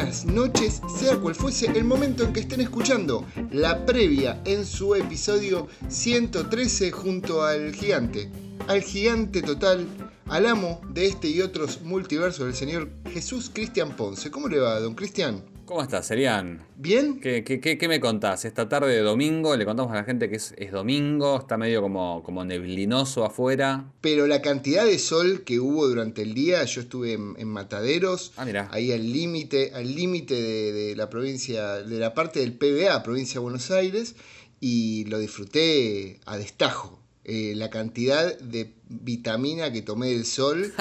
buenas noches, sea cual fuese el momento en que estén escuchando la previa en su episodio 113 junto al gigante, al gigante total, al amo de este y otros multiversos, el señor Jesús Cristian Ponce. ¿Cómo le va, don Cristian? ¿Cómo estás, Serian? ¿Bien? ¿Qué, qué, qué, me contás? Esta tarde de domingo, le contamos a la gente que es, es domingo, está medio como, como, neblinoso afuera. Pero la cantidad de sol que hubo durante el día, yo estuve en, Mataderos, ah, mira. ahí al límite, al límite de, de la provincia, de la parte del PBA, provincia de Buenos Aires, y lo disfruté a destajo. Eh, la cantidad de vitamina que tomé del sol.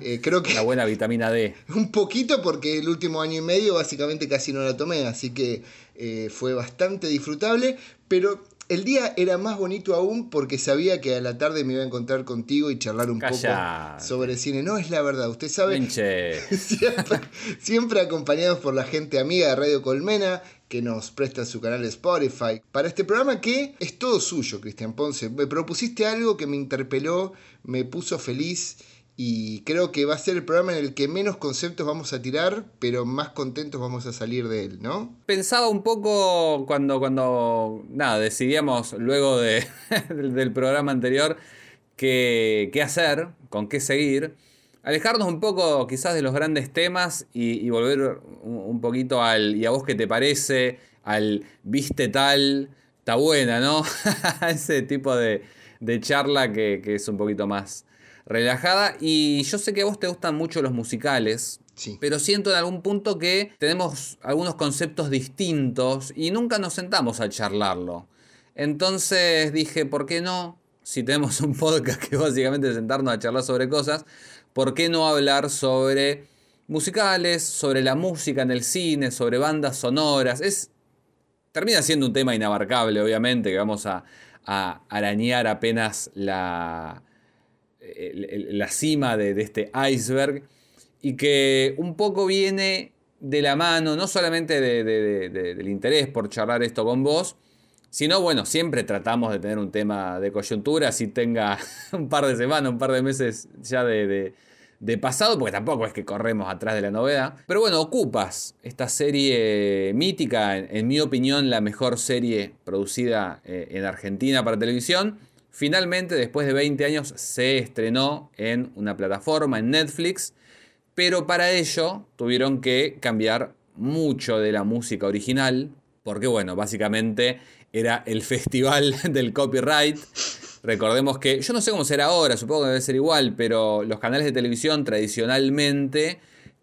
Eh, creo que. La buena vitamina D. Un poquito, porque el último año y medio básicamente casi no la tomé, así que eh, fue bastante disfrutable. Pero el día era más bonito aún porque sabía que a la tarde me iba a encontrar contigo y charlar un poco sobre cine. No, es la verdad, usted sabe. siempre, siempre acompañados por la gente amiga de Radio Colmena, que nos presta su canal Spotify. Para este programa que es todo suyo, Cristian Ponce. Me propusiste algo que me interpeló, me puso feliz y creo que va a ser el programa en el que menos conceptos vamos a tirar, pero más contentos vamos a salir de él, ¿no? Pensaba un poco cuando, cuando nada, decidíamos luego de, del programa anterior qué, qué hacer, con qué seguir. Alejarnos un poco quizás de los grandes temas y, volver un, poquito al ¿y a vos qué te parece? Al ¿viste tal? Está buena, ¿no? Ese tipo de, de charla que, que es un poquito más relajada. Y yo sé que a vos te gustan mucho los musicales. Sí. Pero siento en algún punto que tenemos algunos conceptos distintos y nunca nos sentamos a charlarlo. Entonces dije, ¿por qué no? Si tenemos un podcast que básicamente es sentarnos a charlar sobre cosas, ¿por qué no hablar sobre musicales, sobre la música en el cine, sobre bandas sonoras? Es, termina siendo un tema inabarcable, obviamente, que vamos a arañar apenas la, la cima de, este iceberg y que un poco viene de la mano, no solamente del interés por charlar esto con vos, sino bueno, siempre tratamos de tener un tema de coyuntura, si tenga un par de semanas, un par de meses ya de, pasado, porque tampoco es que corremos atrás de la novedad. Pero bueno, ocupas esta serie mítica, en, mi opinión la mejor serie producida eh, en Argentina para televisión Finalmente, después de 20 años, se estrenó en una plataforma, en Netflix, pero para ello tuvieron que cambiar mucho de la música original, porque bueno, básicamente era el festival del copyright. Recordemos que, yo no sé cómo será ahora, supongo que debe ser igual, pero los canales de televisión tradicionalmente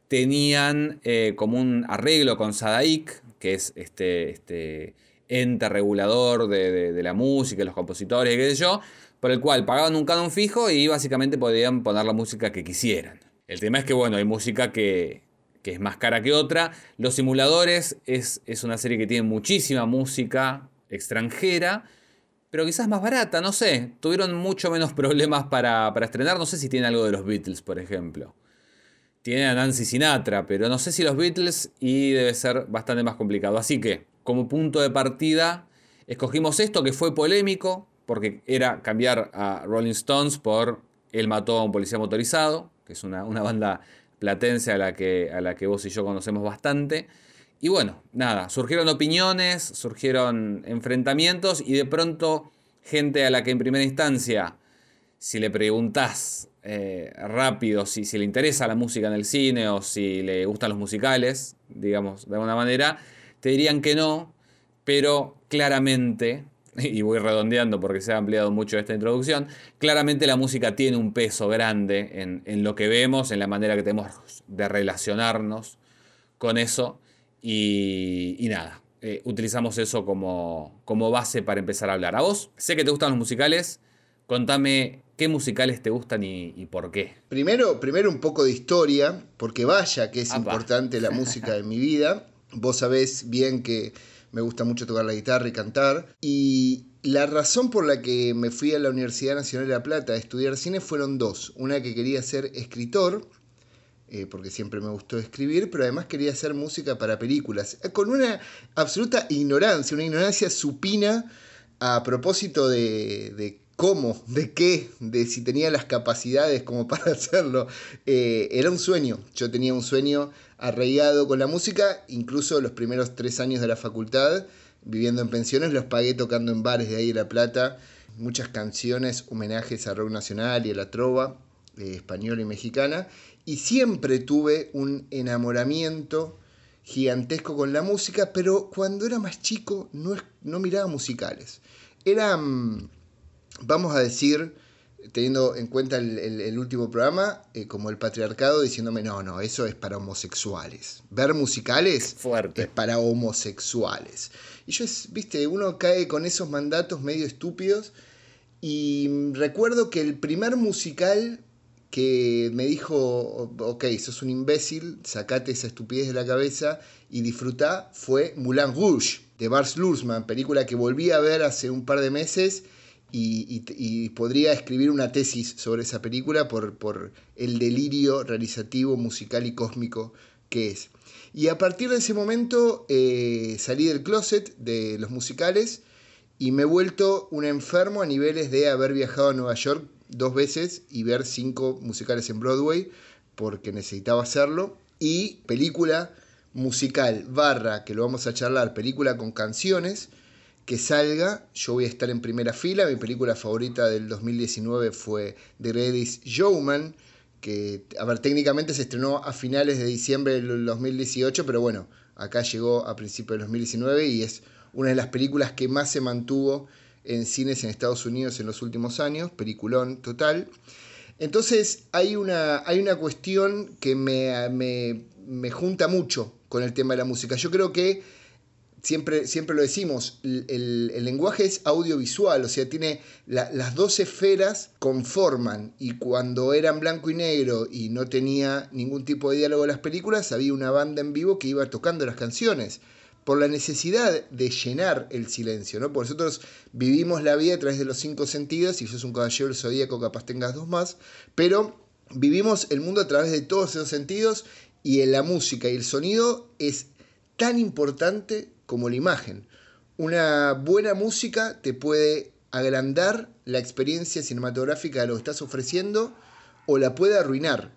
tenían eh, como un arreglo con Sadaik, que es este, este ente regulador de, la música, los compositores, qué sé yo, por el cual pagaban un canon fijo y básicamente podían poner la música que quisieran. El tema es que, bueno, hay música que, es más cara que otra. Los simuladores es, es, una serie que tiene muchísima música extranjera, pero quizás más barata, no sé. Tuvieron mucho menos problemas para, para estrenar. No sé si tiene algo de los Beatles, por ejemplo. Tiene a Nancy Sinatra, pero no sé si los Beatles y debe ser bastante más complicado. Así que, como punto de partida, escogimos esto que fue polémico, porque era cambiar a Rolling Stones por Él mató a un policía motorizado, que es una, banda platense a la, que, a la que vos y yo conocemos bastante. Y bueno, nada, surgieron opiniones, surgieron enfrentamientos y de pronto gente a la que en primera instancia, si le preguntás eh, rápido si, si le interesa la música en el cine o si le gustan los musicales, digamos, de alguna manera, te dirían que no, pero claramente, y voy redondeando porque se ha ampliado mucho esta introducción, claramente la música tiene un peso grande en, lo que vemos, en la manera que tenemos de relacionarnos con eso, y, nada, eh, utilizamos eso como, como base para empezar a hablar. A vos, sé que te gustan los musicales, contame qué musicales te gustan y, por qué. Primero, primero un poco de historia, porque vaya que es importante la música en mi vida. Vos sabés bien que me gusta mucho tocar la guitarra y cantar. Y la razón por la que me fui a la Universidad Nacional de La Plata a estudiar cine fueron dos. Una que quería ser escritor, eh, porque siempre me gustó escribir, pero además quería hacer música para películas, con una absoluta ignorancia, una ignorancia supina a propósito de cómo, de qué, de si tenía las capacidades como para hacerlo. Eh, era un sueño. Yo tenía un sueño arraigado con la música, incluso los primeros tres años de la facultad, viviendo en pensiones, los pagué tocando en bares de ahí de La Plata. Muchas canciones, homenajes a rock nacional y a la trova eh, española y mexicana. Y siempre tuve un enamoramiento gigantesco con la música, pero cuando era más chico no, no miraba musicales. Era, mm, vamos a decir, teniendo en cuenta el, último programa, eh, como el patriarcado diciéndome, no, no, eso es para homosexuales. Ver musicales Fuerte. es para homosexuales. Y yo, viste, uno cae con esos mandatos medio estúpidos. Y mm, recuerdo que el primer musical que me dijo, ok, sos un imbécil, sacate esa estupidez de la cabeza y disfruta, fue Moulin Rouge, de Bars Luhrmann, película que volví a ver hace un par de meses y, podría escribir una tesis sobre esa película por, por el delirio realizativo, musical y cósmico que es. Y a partir de ese momento eh, salí del closet de los musicales y me he vuelto un enfermo a niveles de haber viajado a Nueva York dos veces y ver cinco musicales en Broadway porque necesitaba hacerlo. Y película musical barra, que lo vamos a charlar, película con canciones que salga. Yo voy a estar en primera fila. Mi película favorita del 2019 fue The Greatest Showman, que, a ver, técnicamente se estrenó a finales de diciembre del 2018, pero bueno, acá llegó a principios del 2019 y es una de las películas que más se mantuvo en cines en Estados Unidos en los últimos años, peliculón total. Entonces hay una, hay una cuestión que me, me, junta mucho con el tema de la música. Yo creo que siempre, siempre lo decimos, el, lenguaje es audiovisual, o sea, tiene las dos esferas conforman y cuando eran blanco y negro y no tenía ningún tipo de diálogo en las películas, había una banda en vivo que iba tocando las canciones por la necesidad de llenar el silencio, ¿no? Porque nosotros vivimos la vida a través de los cinco sentidos, y si sos un caballero del zodíaco capaz tengas dos más, pero vivimos el mundo a través de todos esos sentidos y en la música y el sonido es tan importante como la imagen. Una buena música te puede agrandar la experiencia cinematográfica de lo que estás ofreciendo o la puede arruinar.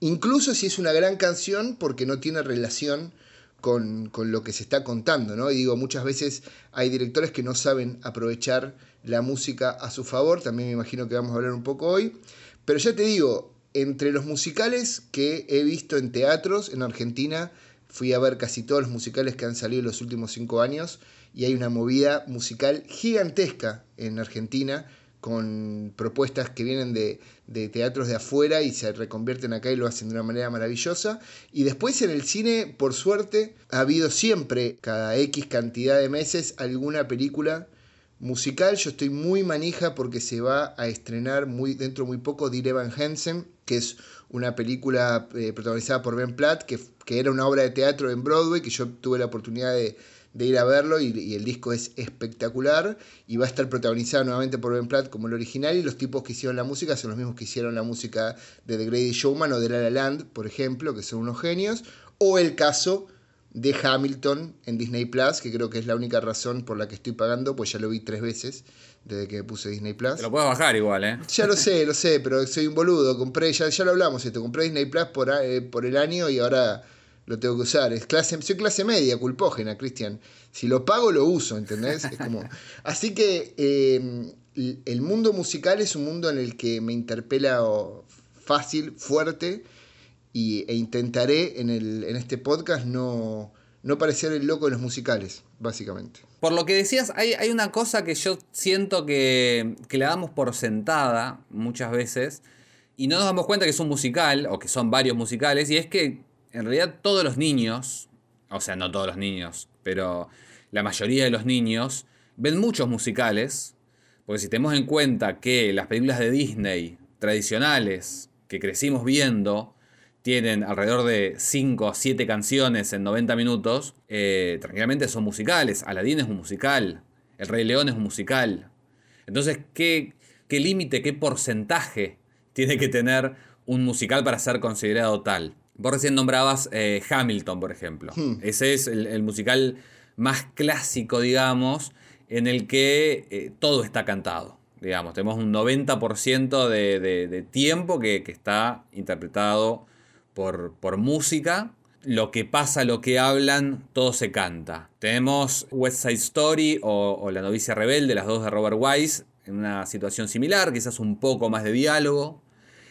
Incluso si es una gran canción porque no tiene relación con, lo que se está contando, ¿no? Y digo, muchas veces hay directores que no saben aprovechar la música a su favor, también me imagino que vamos a hablar un poco hoy, pero ya te digo, entre los musicales que he visto en teatros en Argentina, fui a ver casi todos los musicales que han salido en los últimos cinco años y hay una movida musical gigantesca en Argentina con propuestas que vienen de, teatros de afuera y se reconvierten acá y lo hacen de una manera maravillosa. Y después en el cine, por suerte, ha habido siempre, cada X cantidad de meses, alguna película musical. Yo estoy muy manija porque se va a estrenar muy, dentro muy poco Dear Evan Hansen, que es una película eh, protagonizada por Ben Platt, que, que era una obra de teatro en Broadway, que yo tuve la oportunidad de de ir a verlo y, el disco es espectacular y va a estar protagonizado nuevamente por Ben Platt como el original y los tipos que hicieron la música son los mismos que hicieron la música de The Grady Showman o de La Land, por ejemplo, que son unos genios, o el caso de Hamilton en Disney Plus, que creo que es la única razón por la que estoy pagando, pues ya lo vi tres veces desde que puse Disney Plus. Te lo puedes bajar igual, ¿eh? Ya lo sé, lo sé, pero soy un boludo. Compré, ya, ya lo hablamos esto, compré Disney Plus por, eh, por el año y ahora lo tengo que usar. Es clase, soy clase media, culpógena, Cristian. Si lo pago, lo uso, ¿entendés? Es como... Así que em, el mundo musical es un mundo en el que me interpela fácil, fuerte, y, e intentaré en, el, en este podcast no, no parecer el loco de los musicales, básicamente. Por lo que decías, hay, una cosa que yo siento que, que la damos por sentada muchas veces, y no nos damos cuenta que es un musical, o que son varios musicales, y es que en realidad todos los niños, o sea, no todos los niños, pero la mayoría de los niños ven muchos musicales, porque si tenemos en cuenta que las películas de Disney tradicionales que crecimos viendo tienen alrededor de 5 o 7 canciones en 90 minutos, eh, tranquilamente son musicales. Aladdin es un musical, El Rey León es un musical. Entonces, ¿qué, qué límite, qué porcentaje tiene que tener un musical para ser considerado tal? Vos recién nombrabas eh, Hamilton, por ejemplo. Hmm. Ese es el, musical más clásico, digamos, en el que eh, todo está cantado. digamos, tenemos un 90% de, de, tiempo que, está interpretado por, por música lo que pasa, lo que hablan, todo se canta. Tenemos West Side Story o, La novicia rebelde, las dos de Robert Wise, en una situación similar, quizás un poco más de diálogo.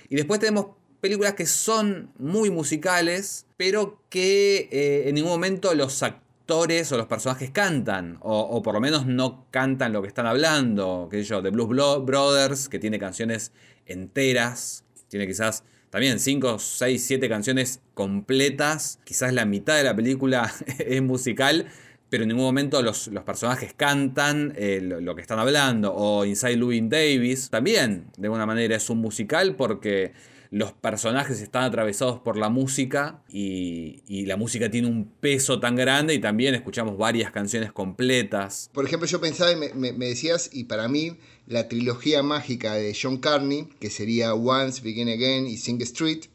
Y después tenemos películas que son muy musicales, pero que eh, en ningún momento los actores o los personajes cantan, o, por lo menos no cantan lo que están hablando. Que yo, The Blues Brothers, que tiene canciones enteras, tiene quizás también 5, 6, 7 canciones completas. Quizás la mitad de la película es musical, pero en ningún momento los, personajes cantan eh, lo, que están hablando. O Inside Louis Davis también, de alguna manera, es un musical porque los personajes están atravesados por la música y, la música tiene un peso tan grande y también escuchamos varias canciones completas. Por ejemplo, yo pensaba y me, decías, y para mí la trilogía mágica de John Carney, que sería Once, Begin Again y Sing Street,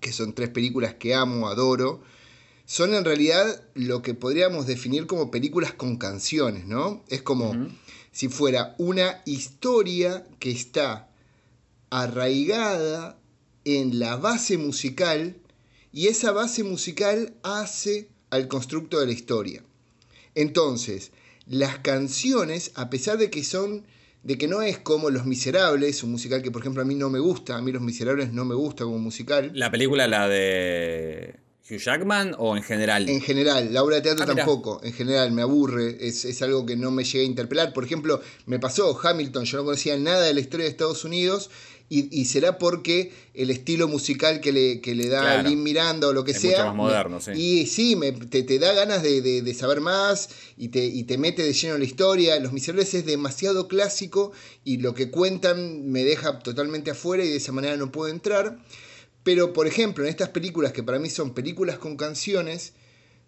que son tres películas que amo, adoro, son en realidad lo que podríamos definir como películas con canciones, ¿no? Es como si fuera una historia que está arraigada en la base musical y esa base musical hace al constructo de la historia. Entonces, las canciones, a pesar de que son, de que no es como Los Miserables, un musical que por ejemplo a mí no me gusta, a mí Los Miserables no me gusta como musical. La película, la de Hugh Jackman o en general? En general, la obra de teatro ah, tampoco, en general me aburre, es, es, algo que no me llega a interpelar. Por ejemplo, me pasó Hamilton, yo no conocía nada de la historia de Estados Unidos y, será porque el estilo musical que le, le da a Lin Miranda o lo que es sea. Mucho más moderno, sí. Y sí, te, da ganas de, saber más y te, y te mete de lleno en la historia. Los Miserables es demasiado clásico y lo que cuentan me deja totalmente afuera y de esa manera no puedo entrar. Pero, por ejemplo, en estas películas que para mí son películas con canciones,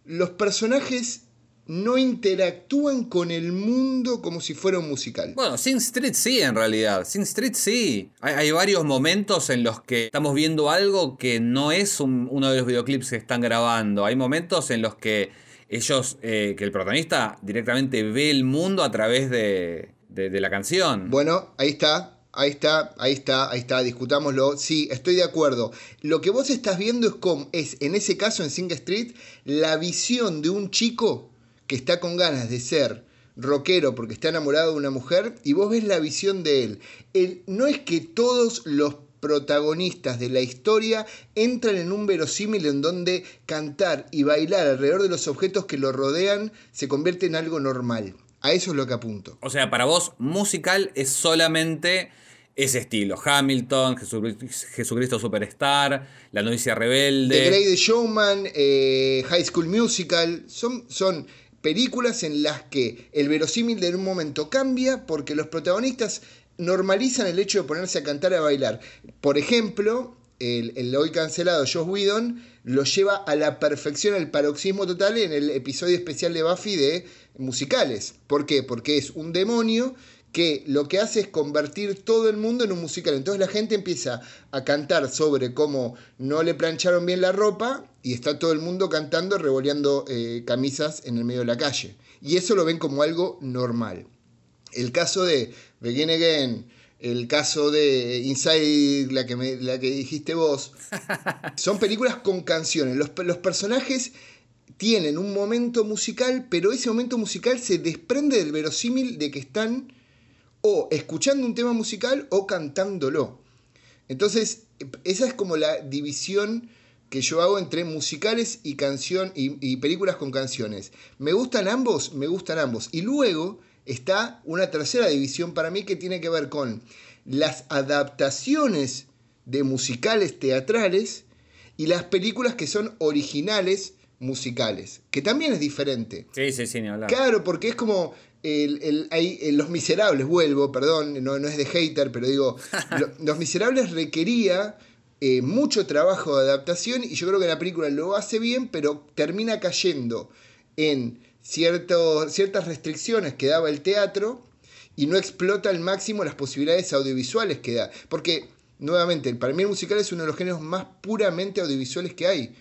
los personajes no interactúan con el mundo como si fuera un musical. Bueno, Sin Street sí, en realidad. Sin Street sí. Hay, varios momentos en los que estamos viendo algo que no es uno de los videoclips que están grabando. Hay momentos en los que ellos, eh, que el protagonista directamente ve el mundo a través de, de, la canción. Bueno, ahí está. Ahí está, ahí está, ahí está, discutámoslo. Sí, estoy de acuerdo. Lo que vos estás viendo es como, es en ese caso en Sing Street, la visión de un chico que está con ganas de ser rockero porque está enamorado de una mujer y vos ves la visión de él. él. No es que todos los protagonistas de la historia entran en un verosímil en donde cantar y bailar alrededor de los objetos que lo rodean se convierte en algo normal. A eso es lo que apunto. O sea, para vos musical es solamente ese estilo. Hamilton, Jesucristo Superstar, La novicia rebelde. The Great Showman, eh, High School Musical, son, películas en las que el verosímil de un momento cambia porque los protagonistas normalizan el hecho de ponerse a cantar y a bailar. Por ejemplo, el, hoy cancelado Josh Whedon lo lleva a la perfección, al paroxismo total en el episodio especial de Buffy de musicales. ¿Por qué? Porque es un demonio que lo que hace es convertir todo el mundo en un musical. Entonces la gente empieza a cantar sobre cómo no le plancharon bien la ropa y está todo el mundo cantando, revoleando eh, camisas en el medio de la calle. Y eso lo ven como algo normal. El caso de Begin Again, el caso de Inside, la que, la que dijiste vos, son películas con canciones. Los, los personajes tienen un momento musical, pero ese momento musical se desprende del verosímil de que están o escuchando un tema musical o cantándolo. Entonces, esa es como la división que yo hago entre musicales y canción y, películas con canciones. ¿Me gustan ambos? Me gustan ambos. Y luego está una tercera división para mí que tiene que ver con las adaptaciones de musicales teatrales y las películas que son originales musicales, que también es diferente. Sí, sí, sí, ni hablar. Claro, porque es como el, Los Miserables, vuelvo, perdón, no, no es de hater, pero digo, Los Miserables requería eh, mucho trabajo de adaptación y yo creo que la película lo hace bien, pero termina cayendo en ciertas restricciones que daba el teatro y no explota al máximo las posibilidades audiovisuales que da. Porque, nuevamente, para mí el musical es uno de los géneros más puramente audiovisuales que hay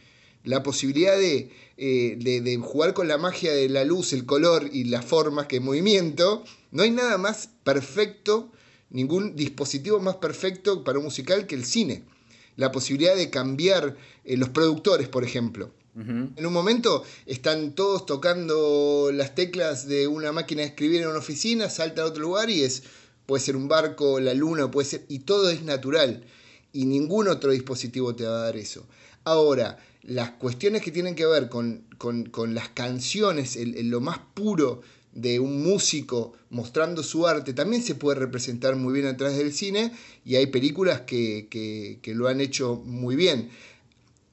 la posibilidad eh, de, de, jugar con la magia de la luz, el color y las formas que movimiento, no hay nada más perfecto ningún dispositivo más perfecto para un musical que el cine. La posibilidad de cambiar eh, los productores, por ejemplo. En un momento están todos tocando las teclas de una máquina de escribir en una oficina, salta a otro lugar y es, puede ser un barco, la luna, puede ser, y todo es natural. Y ningún otro dispositivo te va a dar eso. Ahora, las cuestiones que tienen que ver con, las canciones, lo más puro de un músico mostrando su arte, también se puede representar muy bien a través del cine y hay películas que, lo han hecho muy bien.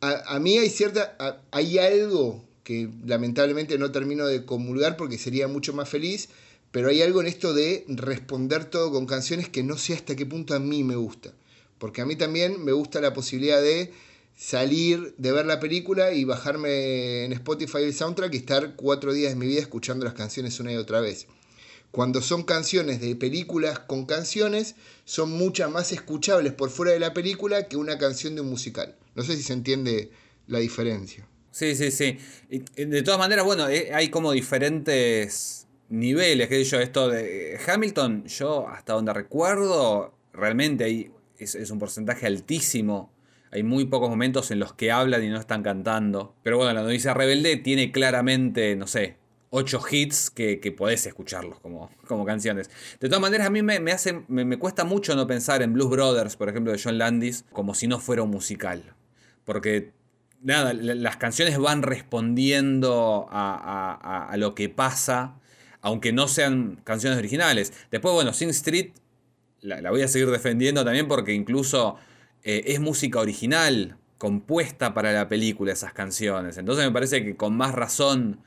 A, mí hay cierta, hay algo que lamentablemente no termino de comulgar porque sería mucho más feliz, pero hay algo en esto de responder todo con canciones que no sé hasta qué punto a mí me gusta. Porque a mí también me gusta la posibilidad de salir de ver la película y bajarme en Spotify el soundtrack y estar cuatro días de mi vida escuchando las canciones una y otra vez. Cuando son canciones de películas con canciones, son muchas más escuchables por fuera de la película que una canción de un musical. No sé si se entiende la diferencia. Sí, sí, sí. De todas maneras, bueno, eh, hay como diferentes niveles, que yo, esto de Hamilton, yo hasta donde recuerdo, realmente es un porcentaje altísimo hay muy pocos momentos en los que hablan y no están cantando. Pero bueno, la noticia rebelde tiene claramente, no sé, ocho hits que, podés escucharlos como, como canciones. De todas maneras, a mí me, hace, me, cuesta mucho no pensar en Blues Brothers, por ejemplo, de John Landis, como si no fuera un musical. Porque, nada, las canciones van respondiendo a, lo que pasa, aunque no sean canciones originales. Después, bueno, Sing Street la voy a seguir defendiendo también porque incluso eh, es música original, compuesta para la película esas canciones. Entonces me parece que con más razón,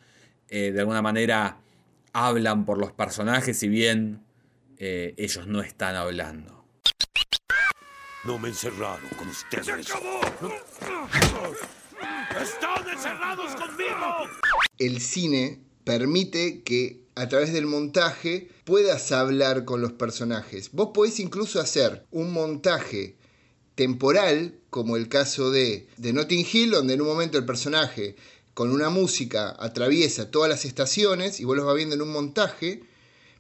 eh, de alguna manera, hablan por los personajes, si bien eh, ellos no están hablando. No me encerraron con ustedes. ¡Se acabó! ¡Están encerrados conmigo! El cine permite que a través del montaje puedas hablar con los personajes. Vos podés incluso hacer un montaje temporal, como el caso de, de Notting Hill, donde en un momento el personaje con una música atraviesa todas las estaciones y vos los vas viendo en un montaje,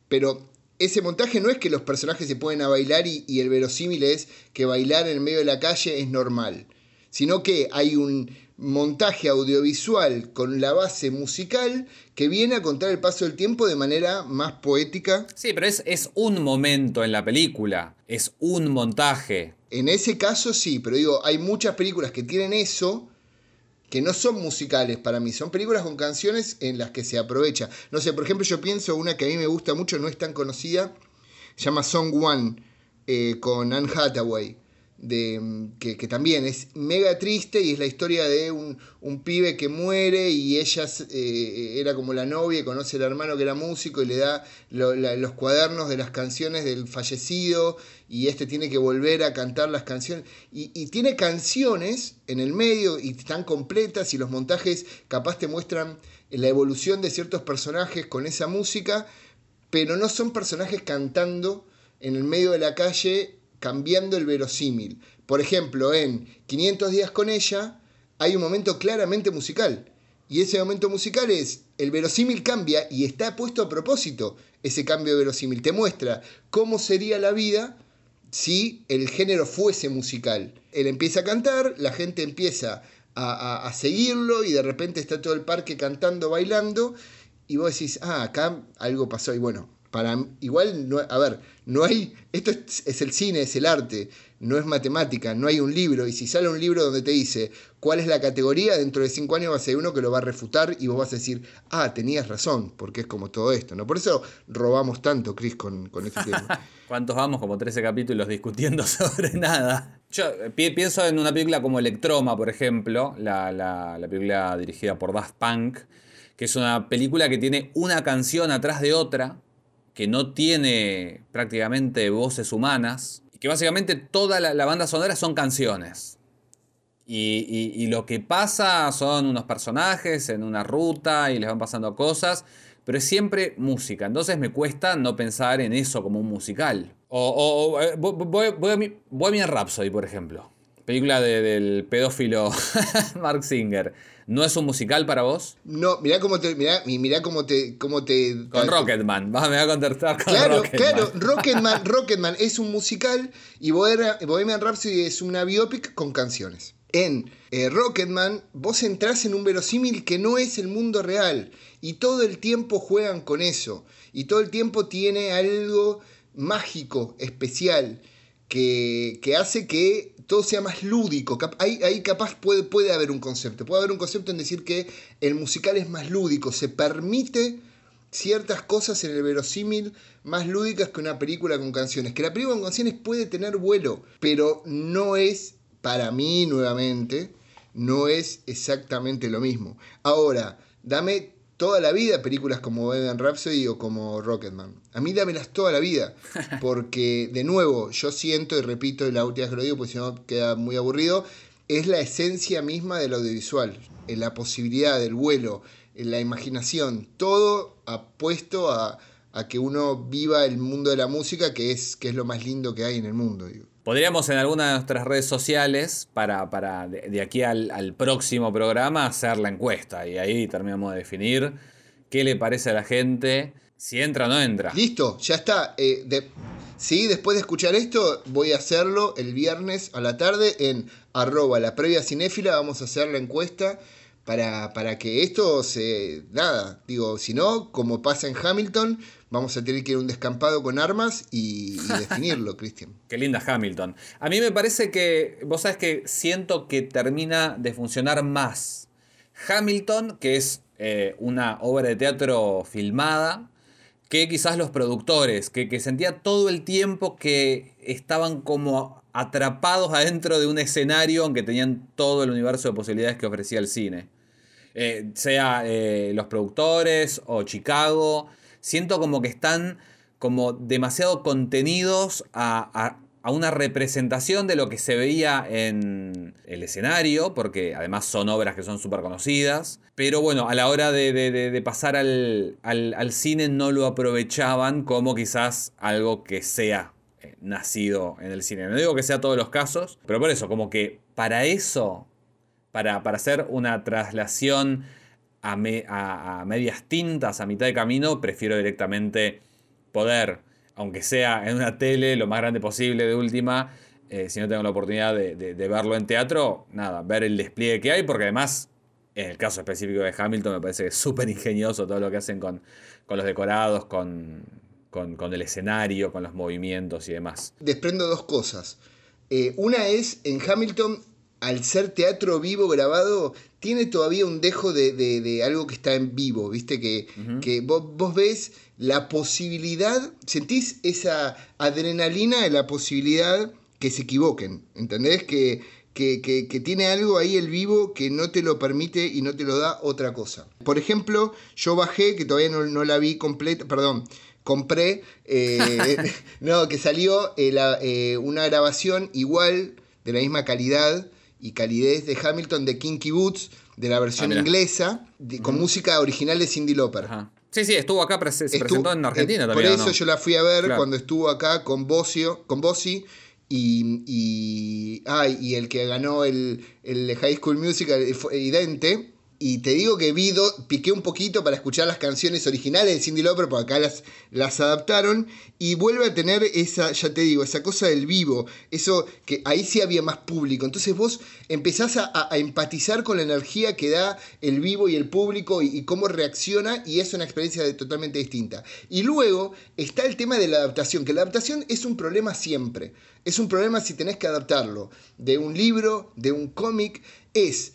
pero ese montaje no es que los personajes se pueden a bailar y, y, el verosímil es que bailar en medio de la calle es normal, sino que hay un montaje audiovisual con la base musical que viene a contar el paso del tiempo de manera más poética. Sí, pero es, es un momento en la película, es un montaje. En ese caso sí, pero digo, hay muchas películas que tienen eso que no son musicales para mí, son películas con canciones en las que se aprovecha. No sé, por ejemplo, yo pienso una que a mí me gusta mucho, no es tan conocida, se llama Song One, eh, con Anne Hathaway de, mm, que, también es mega triste y es la historia de un, pibe que muere y ella eh, era como la novia conoce al hermano que era músico y le da los cuadernos de las canciones del fallecido y este tiene que volver a cantar las canciones. Y, y, tiene canciones en el medio y están completas y los montajes capaz te muestran la evolución de ciertos personajes con esa música pero no son personajes cantando en el medio de la calle cambiando el verosímil. Por ejemplo, en 500 días con ella hay un momento claramente musical. Y ese momento musical es, el verosímil cambia y está puesto a propósito ese cambio de verosímil. Te muestra cómo sería la vida si el género fuese musical. Él empieza a cantar, la gente empieza a, a, seguirlo y de repente está todo el parque cantando, bailando y vos decís, ah, acá algo pasó y bueno, igual no, a ver, no hay, esto es, el cine, es el arte, no es matemática, no hay un libro, y si sale un libro donde te dice cuál es la categoría, dentro de cinco años va a ser uno que lo va a refutar y vos vas a decir, ah, tenías razón, porque es como todo esto, ¿no? Por eso robamos tanto, Chris, con, con este tema. ¿Cuántos vamos? Como 13 capítulos discutiendo sobre nada. Yo eh, pienso en una película como Electroma, por ejemplo, la, la, la película dirigida por Daft Punk, que es una película que tiene una canción atrás de otra, que no tiene prácticamente voces humanas, y que básicamente toda la, banda sonora son canciones. Y, lo que pasa son unos personajes en una ruta y les van pasando cosas, pero es siempre música. Entonces me cuesta no pensar en eso como un musical. O, eh, voy, a mi Rhapsody, por ejemplo. Película del pedófilo Mark Singer. ¿No es un musical para vos? No, mirá cómo te. Mirá, cómo te. Cómo te Con Rocketman. Va, me va a contestar con Claro, Rocketman. claro, Rocketman, Rocketman es un musical y Bohemian Bohemian Rhapsody es una biopic con canciones. En eh, Rocketman vos entrás en un verosímil que no es el mundo real y todo el tiempo juegan con eso y todo el tiempo tiene algo mágico, especial, que, que hace que todo sea más lúdico. Ahí capaz puede, puede haber un concepto, puede haber un concepto en decir que el musical es más lúdico, se permite ciertas cosas en el verosímil más lúdicas que una película con canciones. Que la película con canciones puede tener vuelo, pero no es, para mí nuevamente, no es exactamente lo mismo. Ahora, dame toda la vida películas como Bohemian Rhapsody o como Rocketman. A mí dámelas toda la vida, porque de nuevo, yo siento y repito, y la última vez que lo digo, porque si no queda muy aburrido, es la esencia misma del audiovisual, en la posibilidad del vuelo, en la imaginación, todo apuesto a, a que uno viva el mundo de la música, que es, que es lo más lindo que hay en el mundo. digo. Podríamos en alguna de nuestras redes sociales, para, para de, de aquí al, al próximo programa, hacer la encuesta. Y ahí terminamos de definir qué le parece a la gente, si entra o no entra. Listo, ya está. Eh, de- sí, después de escuchar esto, voy a hacerlo el viernes a la tarde en arroba la previa cinéfila. Vamos a hacer la encuesta para, para que esto se. Nada, digo, si no, como pasa en Hamilton, vamos a tener que ir a un descampado con armas y, y definirlo, Cristian. Qué linda Hamilton. A mí me parece que, vos sabes que siento que termina de funcionar más Hamilton, que es eh, una obra de teatro filmada, que quizás los productores, que, que sentía todo el tiempo que estaban como atrapados adentro de un escenario, aunque tenían todo el universo de posibilidades que ofrecía el cine. Eh, sea eh, los productores o Chicago, siento como que están como demasiado contenidos a, a- a una representación de lo que se veía en el escenario, porque además son obras que son súper conocidas, pero bueno, a la hora de, de- de- pasar al, al- al cine no lo aprovechaban como quizás algo que sea eh, nacido en el cine. No digo que sea todos los casos, pero por eso, como que para eso para, para hacer una traslación a, me- a- a medias tintas, a mitad de camino, prefiero directamente poder, aunque sea en una tele, lo más grande posible de última, eh, si no tengo la oportunidad de, verlo en teatro, nada, ver el despliegue que hay, porque además, en el caso específico de Hamilton, me parece que es súper ingenioso todo lo que hacen con, los decorados, con el escenario, con los movimientos y demás. desprendo dos cosas. Eh, una es, en Hamilton, al ser teatro vivo grabado, tiene todavía un dejo de, de- de algo que está en vivo, ¿viste? Que, que vos, vos ves la posibilidad, sentís esa adrenalina de la posibilidad que se equivoquen, ¿entendés? Que, que, que- que tiene algo ahí el vivo que no te lo permite y no te lo da otra cosa. Por ejemplo, yo bajé, que todavía no, no la vi completa, perdón, compré, eh, no, que salió eh, la- eh, una grabación igual, de la misma calidad y calidez de Hamilton de Kinky Boots, de la versión Ah, inglesa, de- con música original de Cindy Lauper. Ajá. Sí, sí, estuvo acá, se Estuvo- presentó en Argentina eh, también. Por ¿o eso no? yo la fui a ver Claro. cuando estuvo acá con Bossio, con Bossi y, y, ay, y el que ganó el, el High School Musical eh, fue Idente. Y te digo que vi, do- piqué un poquito para escuchar las canciones originales de Cindy Lauper, porque acá las, las adaptaron, y vuelve a tener esa, ya te digo, esa cosa del vivo, eso que ahí sí había más público. Entonces vos empezás a, a- empatizar con la energía que da el vivo y el público y, cómo reacciona, y es una experiencia totalmente distinta. Y luego está el tema de la adaptación, que la adaptación es un problema siempre. Es un problema si tenés que adaptarlo de un libro, de un cómic, es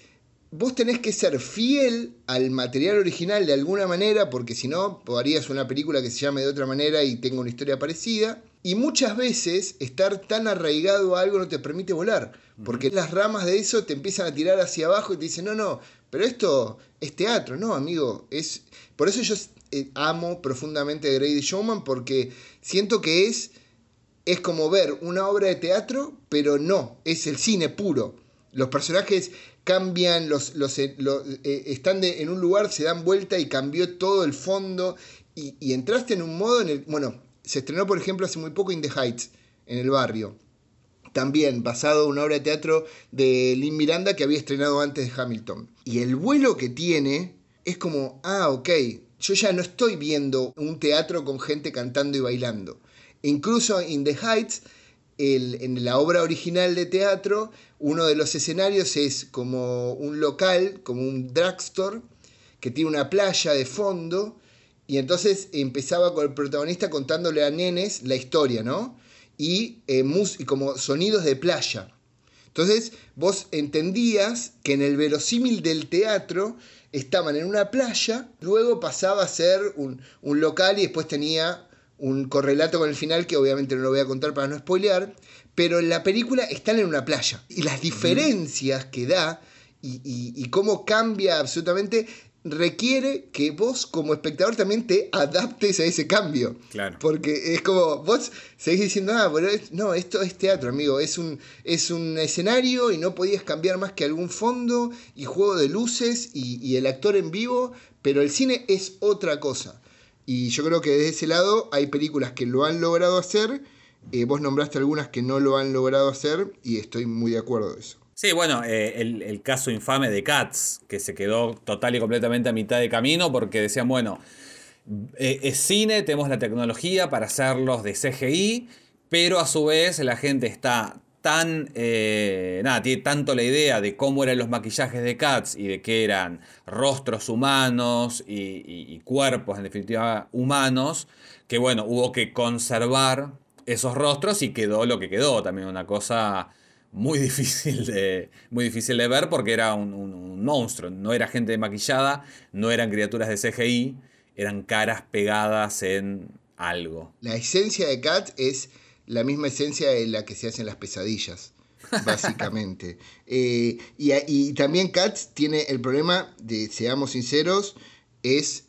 vos tenés que ser fiel al material original de alguna manera, porque si no, harías una película que se llame de otra manera y tenga una historia parecida. Y muchas veces estar tan arraigado a algo no te permite volar, porque las ramas de eso te empiezan a tirar hacia abajo y te dicen, no, no, pero esto es teatro, no, amigo. Es... Por eso yo eh, amo profundamente Grady Showman, porque siento que es, es como ver una obra de teatro, pero no, es el cine puro. Los personajes cambian, los, los, eh, eh, están de- en un lugar, se dan vuelta y cambió todo el fondo. Y, entraste en un modo en el. Bueno, se estrenó, por ejemplo, hace muy poco In the Heights, en el barrio. también basado en una obra de teatro de Lin Miranda que había estrenado antes de Hamilton. Y el vuelo que tiene es como, ah, ok, yo ya no estoy viendo un teatro con gente cantando y bailando. Incluso en The Heights, en la obra original de teatro, uno de los escenarios es como un local, como un drugstore, que tiene una playa de fondo, y entonces empezaba con el protagonista contándole a nenes la historia, ¿no? Y, eh, y como sonidos de playa. Entonces vos entendías que en el verosímil del teatro estaban en una playa, luego pasaba a ser un, local y después tenía un correlato con el final que obviamente no lo voy a contar para no spoilear, pero en la película están en una playa y las diferencias que da y, y cómo cambia absolutamente requiere que vos como espectador también te adaptes a ese cambio. Claro. Porque es como, vos seguís diciendo, ah, pero no, esto es teatro, amigo, es un, es un escenario y no podías cambiar más que algún fondo y juego de luces y, el actor en vivo, pero el cine es otra cosa. Y yo creo que desde ese lado hay películas que lo han logrado hacer, eh, vos nombraste algunas que no lo han logrado hacer y estoy muy de acuerdo de eso. Sí, bueno, eh, el, caso infame de Cats, que se quedó total y completamente a mitad de camino porque decían, bueno, eh, es cine, tenemos la tecnología para hacerlos de CGI, pero a su vez la gente está tan, eh, nada, tiene tanto la idea de cómo eran los maquillajes de Cats y de que eran rostros humanos y cuerpos, en definitiva, humanos, que bueno, hubo que conservar esos rostros y quedó lo que quedó, también una cosa muy difícil de, muy difícil de ver porque era un, monstruo. No era gente maquillada, no eran criaturas de CGI, eran caras pegadas en algo. La esencia de Cat es la misma esencia de la que se hacen las pesadillas, básicamente. Eh, y, y, también Cat tiene el problema de, seamos sinceros, es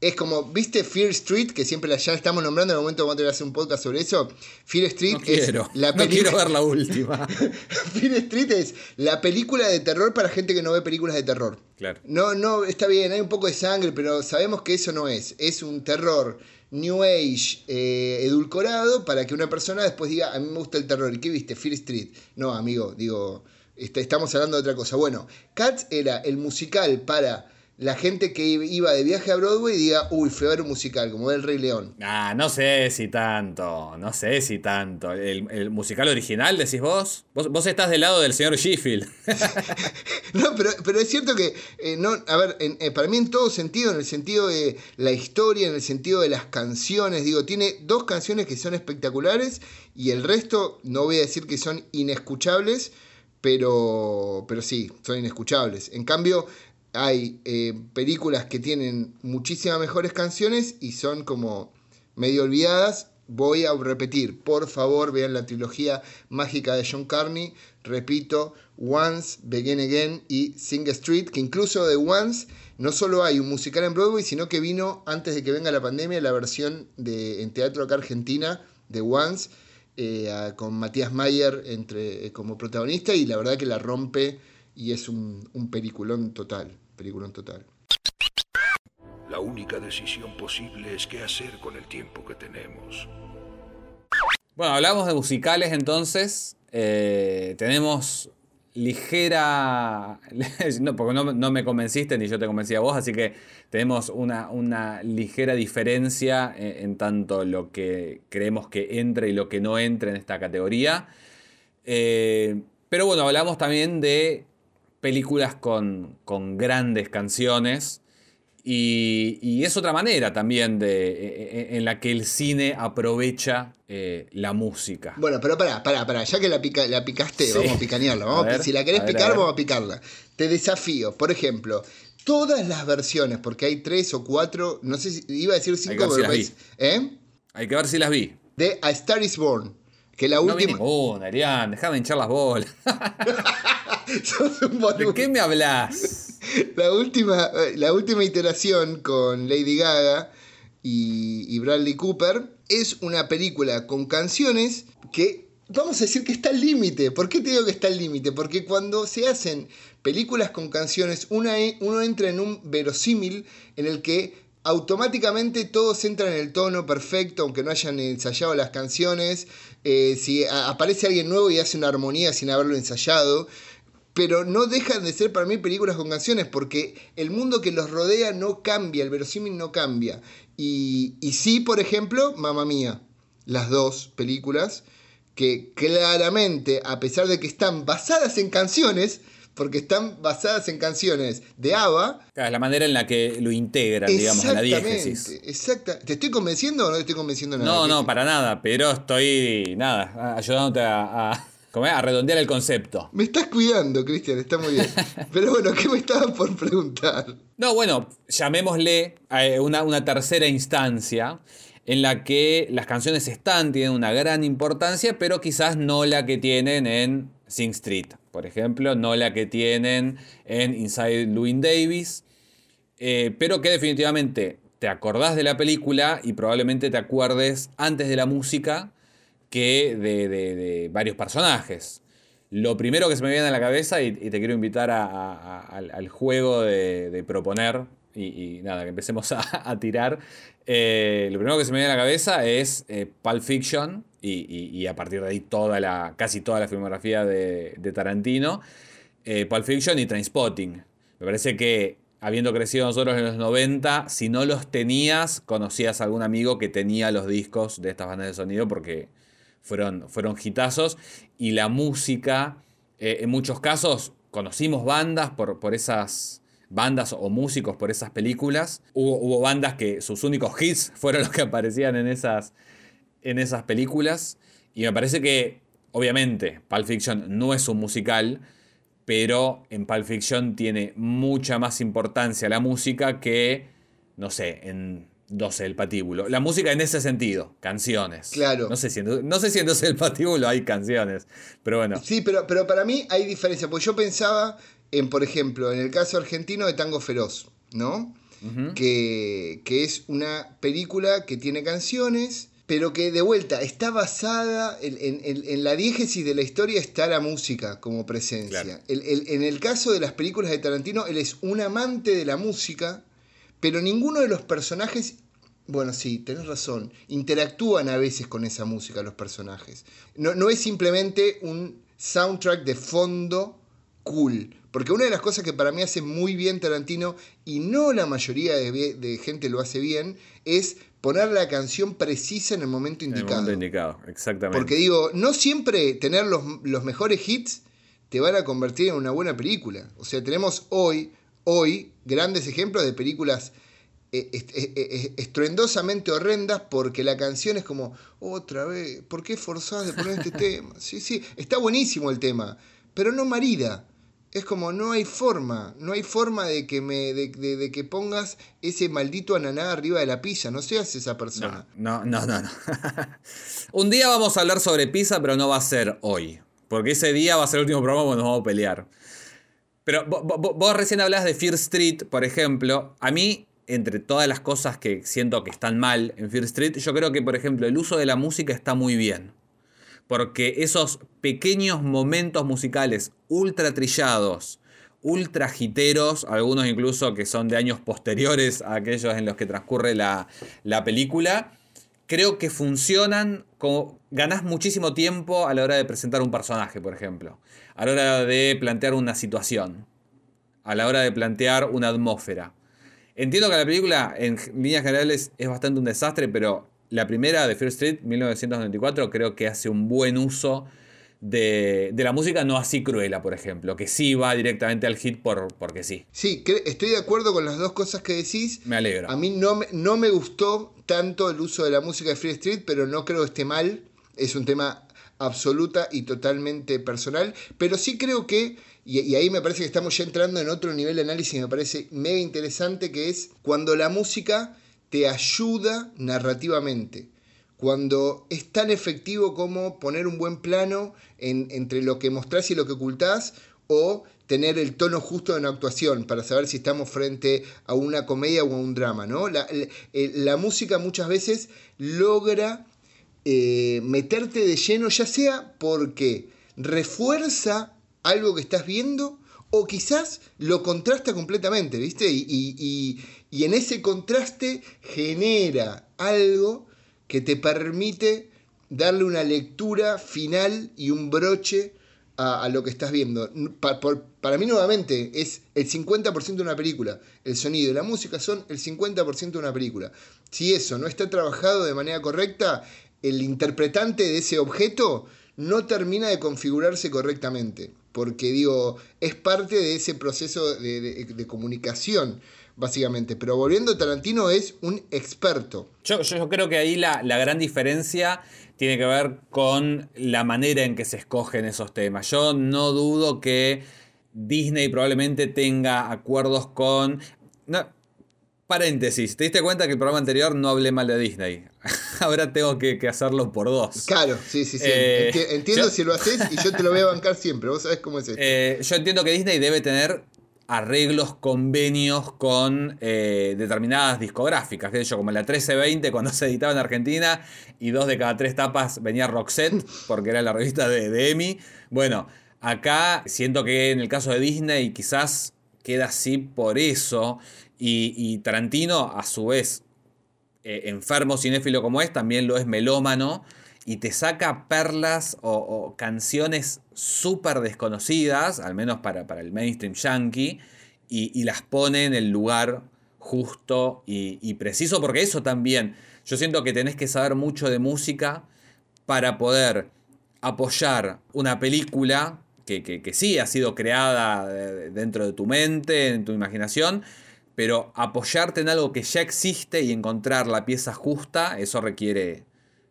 es como, ¿viste Fear Street? Que siempre la, ya estamos nombrando, en el momento vamos a tener que hacer un podcast sobre eso. Fear Street es la película. No quiero ver la última. Fear Street es la película de terror para gente que no ve películas de terror. Claro. No, no, está bien, hay un poco de sangre, pero sabemos que eso no es. Es un terror New Age eh, edulcorado para que una persona después diga, a mí me gusta el terror. ¿Y qué viste? Fear Street. No, amigo, digo, este, estamos hablando de otra cosa. Bueno, Cats era el musical para la gente que iba de viaje a Broadway diga, uy, fue a ver un musical, como El Rey León. Ah, no sé si tanto, no sé si tanto. ¿El, musical original decís vos? vos? estás del lado del señor Sheffield. no, pero, es cierto que, eh, no, a ver, eh, para mí en todo sentido, en el sentido de la historia, en el sentido de las canciones, digo, tiene dos canciones que son espectaculares y el resto, no voy a decir que son inescuchables, pero, pero sí, son inescuchables. En cambio, hay eh, películas que tienen muchísimas mejores canciones y son como medio olvidadas. Voy a repetir, por favor, vean la trilogía mágica de John Carney. Repito, Once, Begin Again y Sing Street, que incluso de Once no solo hay un musical en Broadway, sino que vino antes de que venga la pandemia la versión de, en teatro acá Argentina de Once, eh, con Matías Mayer entre, eh, como protagonista y la verdad que la rompe y es un, un peliculón total película en total. La única decisión posible es qué hacer con el tiempo que tenemos. Bueno, hablamos de musicales entonces. Eh, tenemos ligera. no, porque no, me convenciste ni yo te convencí a vos, así que tenemos una, una ligera diferencia en, tanto lo que creemos que entre y lo que no entre en esta categoría. Eh, pero bueno, hablamos también de películas con, con grandes canciones. Y, es otra manera también de, e, e, en la que el cine aprovecha eh, la música. Bueno, pero pará, pará, pará, ya que la, pica, la picaste, vamos a picanearla. Vamos, si la querés picar, vamos a picarla. Te desafío, por ejemplo, todas las versiones, porque hay tres o cuatro, no sé si iba a decir cinco, pero si ¿eh? Hay que ver si las vi. De A Star is Born. Que la última. No vi Arián, déjame hinchar las bolas. ¿De qué me hablas? La última, la última iteración con Lady Gaga y, Bradley Cooper es una película con canciones que vamos a decir que está al límite. ¿Por qué te digo que está al límite? Porque cuando se hacen películas con canciones, una, uno entra en un verosímil en el que automáticamente todos entran en el tono perfecto, aunque no hayan ensayado las canciones. Eh, si aparece alguien nuevo y hace una armonía sin haberlo ensayado. Pero no dejan de ser para mí películas con canciones porque el mundo que los rodea no cambia, el verosímil no cambia. Y, y sí, por ejemplo, Mamma Mía, las dos películas, que claramente, a pesar de que están basadas en canciones, porque están basadas en canciones de ABBA. Claro, la manera en la que lo integran, digamos, a la diégesis. Exacta. ¿Te estoy convenciendo o no te estoy convenciendo nada? No, no, para nada, pero estoy, nada, ayudándote a, a, redondear el concepto. Me estás cuidando, Cristian, está muy bien. pero bueno, ¿qué me estabas por preguntar? No, bueno, llamémosle a una, una tercera instancia en la que las canciones están, tienen una gran importancia, pero quizás no la que tienen en Sing Street, por ejemplo, no la que tienen en Inside Louis Davis, eh, pero que definitivamente te acordás de la película y probablemente te acuerdes antes de la música que de, varios personajes. Lo primero que se me viene a la cabeza, y, te quiero invitar al, juego de, proponer, y, nada, que empecemos a, tirar, eh, lo primero que se me viene a la cabeza es eh, Pulp Fiction, y, a partir de ahí toda la, casi toda la filmografía de, Tarantino, eh, Pulp Fiction y Trainspotting. Me parece que habiendo crecido nosotros en los 90, si no los tenías, conocías a algún amigo que tenía los discos de estas bandas de sonido porque fueron, fueron hitazos. Y la música, eh, en muchos casos, conocimos bandas por, por esas bandas o músicos por esas películas. Hubo, hubo, bandas que sus únicos hits fueron los que aparecían en esas, en esas películas. Y me parece que, obviamente, Pulp Fiction no es un musical, pero en Pulp Fiction tiene mucha más importancia la música que, no sé, en 12 el patíbulo. La música en ese sentido, canciones. Claro. No sé si en, no sé si en 12 el patíbulo hay canciones, pero bueno. Sí, pero, pero para mí hay diferencia, porque yo pensaba en, por ejemplo, en el caso argentino de Tango Feroz, ¿no? que, que es una película que tiene canciones pero que de vuelta está basada en, la diégesis de la historia está la música como presencia. en el caso de las películas de Tarantino, él es un amante de la música, pero ninguno de los personajes, bueno, sí, tenés razón, interactúan a veces con esa música los personajes. No, no es simplemente un soundtrack de fondo cool. Porque una de las cosas que para mí hace muy bien Tarantino, y no la mayoría de, de gente lo hace bien, es poner la canción precisa en el momento indicado. En el momento indicado, exactamente. Porque digo, no siempre tener los, mejores hits te van a convertir en una buena película. O sea, tenemos hoy, hoy, grandes ejemplos de películas eh, eh, eh, estruendosamente horrendas porque la canción es como, otra vez, ¿por qué forzás de poner este tema? Sí, sí, está buenísimo el tema, pero no marida es como no hay forma, no hay forma de que me de, que pongas ese maldito ananá arriba de la pizza, no seas esa persona. No, no, no, no. Un día vamos a hablar sobre pizza, pero no va a ser hoy, porque ese día va a ser el último programa cuando nos vamos a pelear. Pero vos, recién hablás de Fear Street, por ejemplo. A mí, entre todas las cosas que siento que están mal en Fear Street, yo creo que, por ejemplo, el uso de la música está muy bien porque esos pequeños momentos musicales ultra trillados, ultra jiteros, algunos incluso que son de años posteriores a aquellos en los que transcurre la, película, creo que funcionan como ganás muchísimo tiempo a la hora de presentar un personaje, por ejemplo, a la hora de plantear una situación, a la hora de plantear una atmósfera. Entiendo que la película en líneas generales es bastante un desastre, pero la primera de Fear Street, 1994, creo que hace un buen uso de, la música, no así cruela, por ejemplo, que sí va directamente al hit por, porque sí. Sí, estoy de acuerdo con las dos cosas que decís. Me alegro. A mí no, no me gustó tanto el uso de la música de Fear Street, pero no creo que esté mal. Es un tema absoluta y totalmente personal, pero sí creo que, y, ahí me parece que estamos ya entrando en otro nivel de análisis, me parece mega interesante, que es cuando la música te ayuda narrativamente. Cuando es tan efectivo como poner un buen plano entre lo que mostrás y lo que ocultás, o tener el tono justo de una actuación para saber si estamos frente a una comedia o a un drama. ¿no? La, música muchas veces logra eh, meterte de lleno, ya sea porque refuerza algo que estás viendo o quizás lo contrasta completamente, ¿viste? Y, y, en ese contraste genera algo que te permite darle una lectura final y un broche a, lo que estás viendo. para mí nuevamente es el 50% de una película. El sonido y la música son el 50% de una película. Si eso no está trabajado de manera correcta, el interpretante de ese objeto no termina de configurarse correctamente. Porque digo, es parte de ese proceso de, comunicación básicamente. Pero volviendo Tarantino, es un experto. Yo, yo, creo que ahí la, la, gran diferencia tiene que ver con la manera en que se escogen esos temas. Yo no dudo que Disney probablemente tenga acuerdos con... No, paréntesis, ¿te diste cuenta que el programa anterior no hablé mal de Disney? Ahora tengo que, hacerlo por dos. Claro, sí, sí, sí. Eh, entiendo si lo haces y yo te lo voy a bancar siempre. Vos sabés cómo es esto. Eh, yo entiendo que Disney debe tener arreglos, convenios con eh, determinadas discográficas, que yo, como la 1320 cuando se editaba en Argentina y dos de cada tres tapas venía Roxette, porque era la revista de, de. Bueno, acá siento que en el caso de Disney quizás queda así por eso, y, Tarantino a su vez, eh, enfermo cinéfilo como es, también lo es melómano, y te saca perlas o, canciones súper desconocidas, al menos para, para el mainstream yankee, y, las pone en el lugar justo y, preciso, porque eso también, yo siento que tenés que saber mucho de música para poder apoyar una película que, que, sí ha sido creada dentro de tu mente, en tu imaginación, pero apoyarte en algo que ya existe y encontrar la pieza justa, eso requiere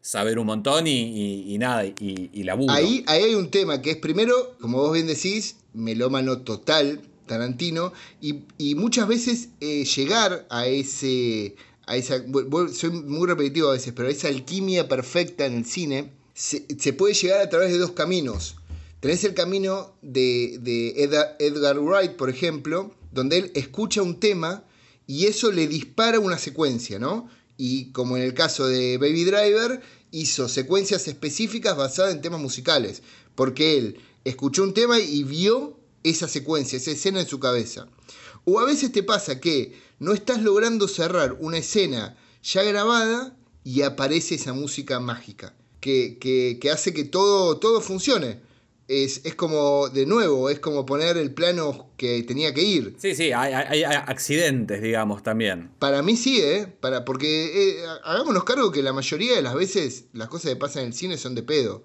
saber un montón y, nada, y, y laburo. Ahí, ahí hay un tema que es primero, como vos bien decís, melómano total, Tarantino, y, muchas veces eh, llegar a ese, a esa, soy muy repetitivo a veces, pero a esa alquimia perfecta en el cine, se, puede llegar a través de dos caminos. Tenés el camino de, de Edgar Wright, por ejemplo, donde él escucha un tema y eso le dispara una secuencia, ¿no? Y como en el caso de Baby Driver, hizo secuencias específicas basadas en temas musicales, porque él escuchó un tema y vio esa secuencia, esa escena en su cabeza. O a veces te pasa que no estás logrando cerrar una escena ya grabada y aparece esa música mágica, que, que hace que todo, todo funcione es, como, de nuevo, es como poner el plano que tenía que ir. Sí, sí, hay, accidentes, digamos, también. Para mí sí, ¿eh? Para, porque eh, hagámonos cargo que la mayoría de las veces las cosas que pasan en el cine son de pedo.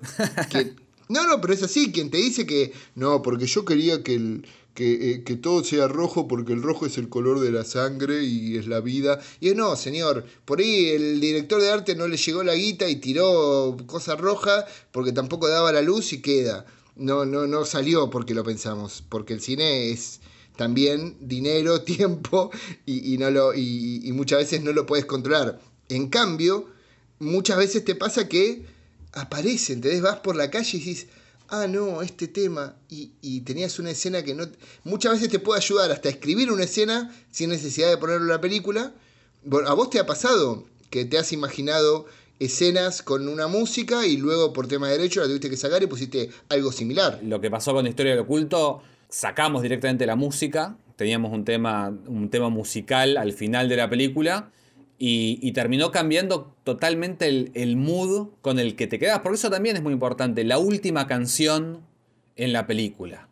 no, no, pero es así, quien te dice que no, porque yo quería que, el, que, eh, que, todo sea rojo porque el rojo es el color de la sangre y es la vida. Y es no, señor, por ahí el director de arte no le llegó la guita y tiró cosa roja porque tampoco daba la luz y queda no, no, no salió porque lo pensamos, porque el cine es también dinero, tiempo y, no lo, y, muchas veces no lo puedes controlar. En cambio, muchas veces te pasa que aparece, entonces vas por la calle y dices, ah, no, este tema, y, y, tenías una escena que no... Muchas veces te puede ayudar hasta escribir una escena sin necesidad de ponerlo en la película. ¿A vos te ha pasado que te has imaginado escenas con una música y luego por tema de derecho la tuviste que sacar y pusiste algo similar. Lo que pasó con Historia del Oculto, sacamos directamente la música, teníamos un tema, un tema musical al final de la película y, terminó cambiando totalmente el, mood con el que te quedas, porque eso también es muy importante, la última canción en la película.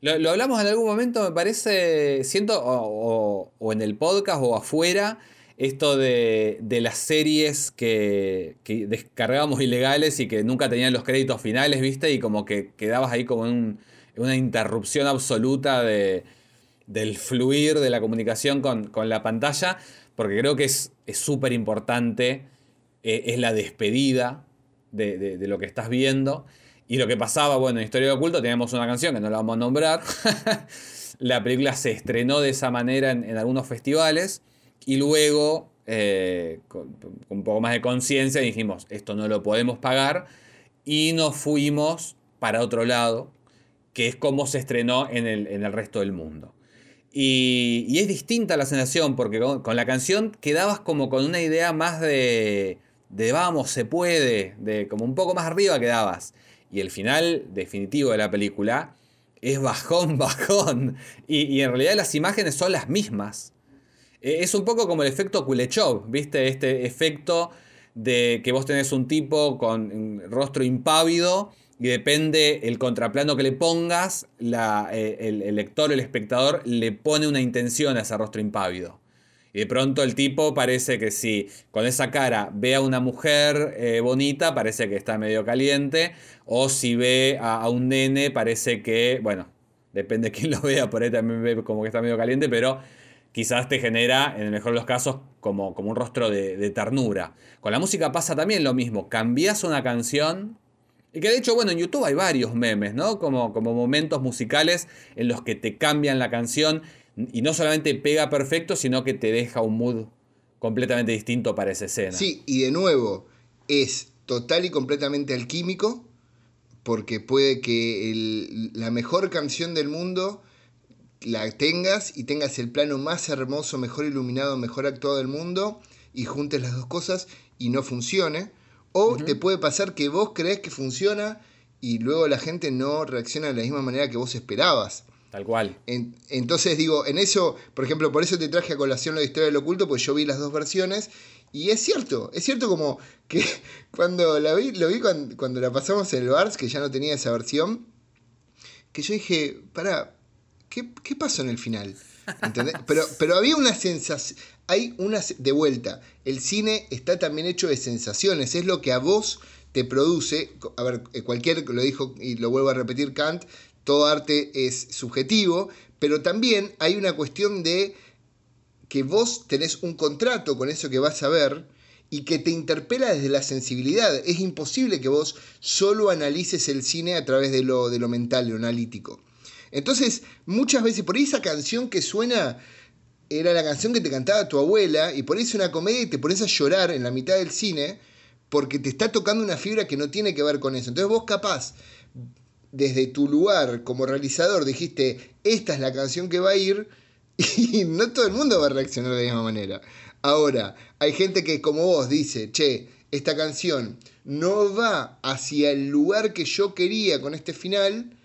Lo, hablamos en algún momento, me parece, siento, o en el podcast o afuera, esto de, las series que, descargábamos ilegales y que nunca tenían los créditos finales, ¿viste? Y como que quedabas ahí como en una interrupción absoluta de, del fluir de la comunicación con, la pantalla, porque creo que es súper importante, eh, es la despedida de, lo que estás viendo. Y lo que pasaba, bueno, en Historia de Oculto teníamos una canción que no la vamos a nombrar. la película se estrenó de esa manera en algunos festivales. Y luego, eh, con, un poco más de conciencia, dijimos, esto no lo podemos pagar. Y nos fuimos para otro lado, que es como se estrenó en el, resto del mundo. Y, es distinta la sensación, porque con, la canción quedabas como con una idea más de, de vamos, se puede, de como un poco más arriba quedabas. Y el final definitivo de la película es bajón, bajón. Y, y en realidad las imágenes son las mismas. E, es un poco como el efecto Kuleshov, ¿viste? Este efecto de que vos tenés un tipo con rostro impávido y depende el contraplano que le pongas, la, eh, el, el, lector, el espectador, le pone una intención a ese rostro impávido. Y de pronto el tipo parece que si con esa cara ve a una mujer eh, bonita, parece que está medio caliente. O si ve a, a, un nene, parece que, bueno, depende de quién lo vea, por ahí también ve como que está medio caliente, pero quizás te genera, en el mejor de los casos, como, como un rostro de, ternura. Con la música pasa también lo mismo. Cambias una canción y que de hecho, bueno, en YouTube hay varios memes, ¿no? Como, como momentos musicales en los que te cambian la canción y no solamente pega perfecto, sino que te deja un mood completamente distinto para esa escena. Sí, y de nuevo, es total y completamente alquímico, porque puede que la mejor canción del mundo la tengas y tengas el plano más hermoso, mejor iluminado, mejor actuado del mundo, y juntes las dos cosas y no funcione o uh -huh. te puede pasar que vos crees que funciona y luego la gente no reacciona de la misma manera que vos esperabas. Tal cual. En, entonces digo, en eso, por ejemplo, por eso te traje a colación la historia del oculto, pues yo vi las dos versiones y es cierto, es cierto como que cuando la vi, lo vi cuando, cuando la pasamos en el Bars, que ya no tenía esa versión, que yo dije, para, ¿qué, pasó en el final? Pero había una sensación, hay una, de vuelta, el cine está también hecho de sensaciones, es lo que a vos te produce, a ver, eh, cualquier, lo dijo y lo vuelvo a repetir Kant, todo arte es subjetivo, pero también hay una cuestión de que vos tenés un contrato con eso que vas a ver y que te interpela desde la sensibilidad. Es imposible que vos solo analices el cine a través de lo, de lo mental, lo analítico. Entonces, muchas veces, por ahí esa canción que suena era la canción que te cantaba tu abuela, y por ahí es una comedia y te pones a llorar en la mitad del cine, porque te está tocando una fibra que no tiene que ver con eso. Entonces vos capaz, desde tu lugar como realizador, dijiste, esta es la canción que va a ir, y no todo el mundo va a reaccionar de la misma manera. Ahora, hay gente que como vos dice, che, esta canción no va hacia el lugar que yo quería con este final,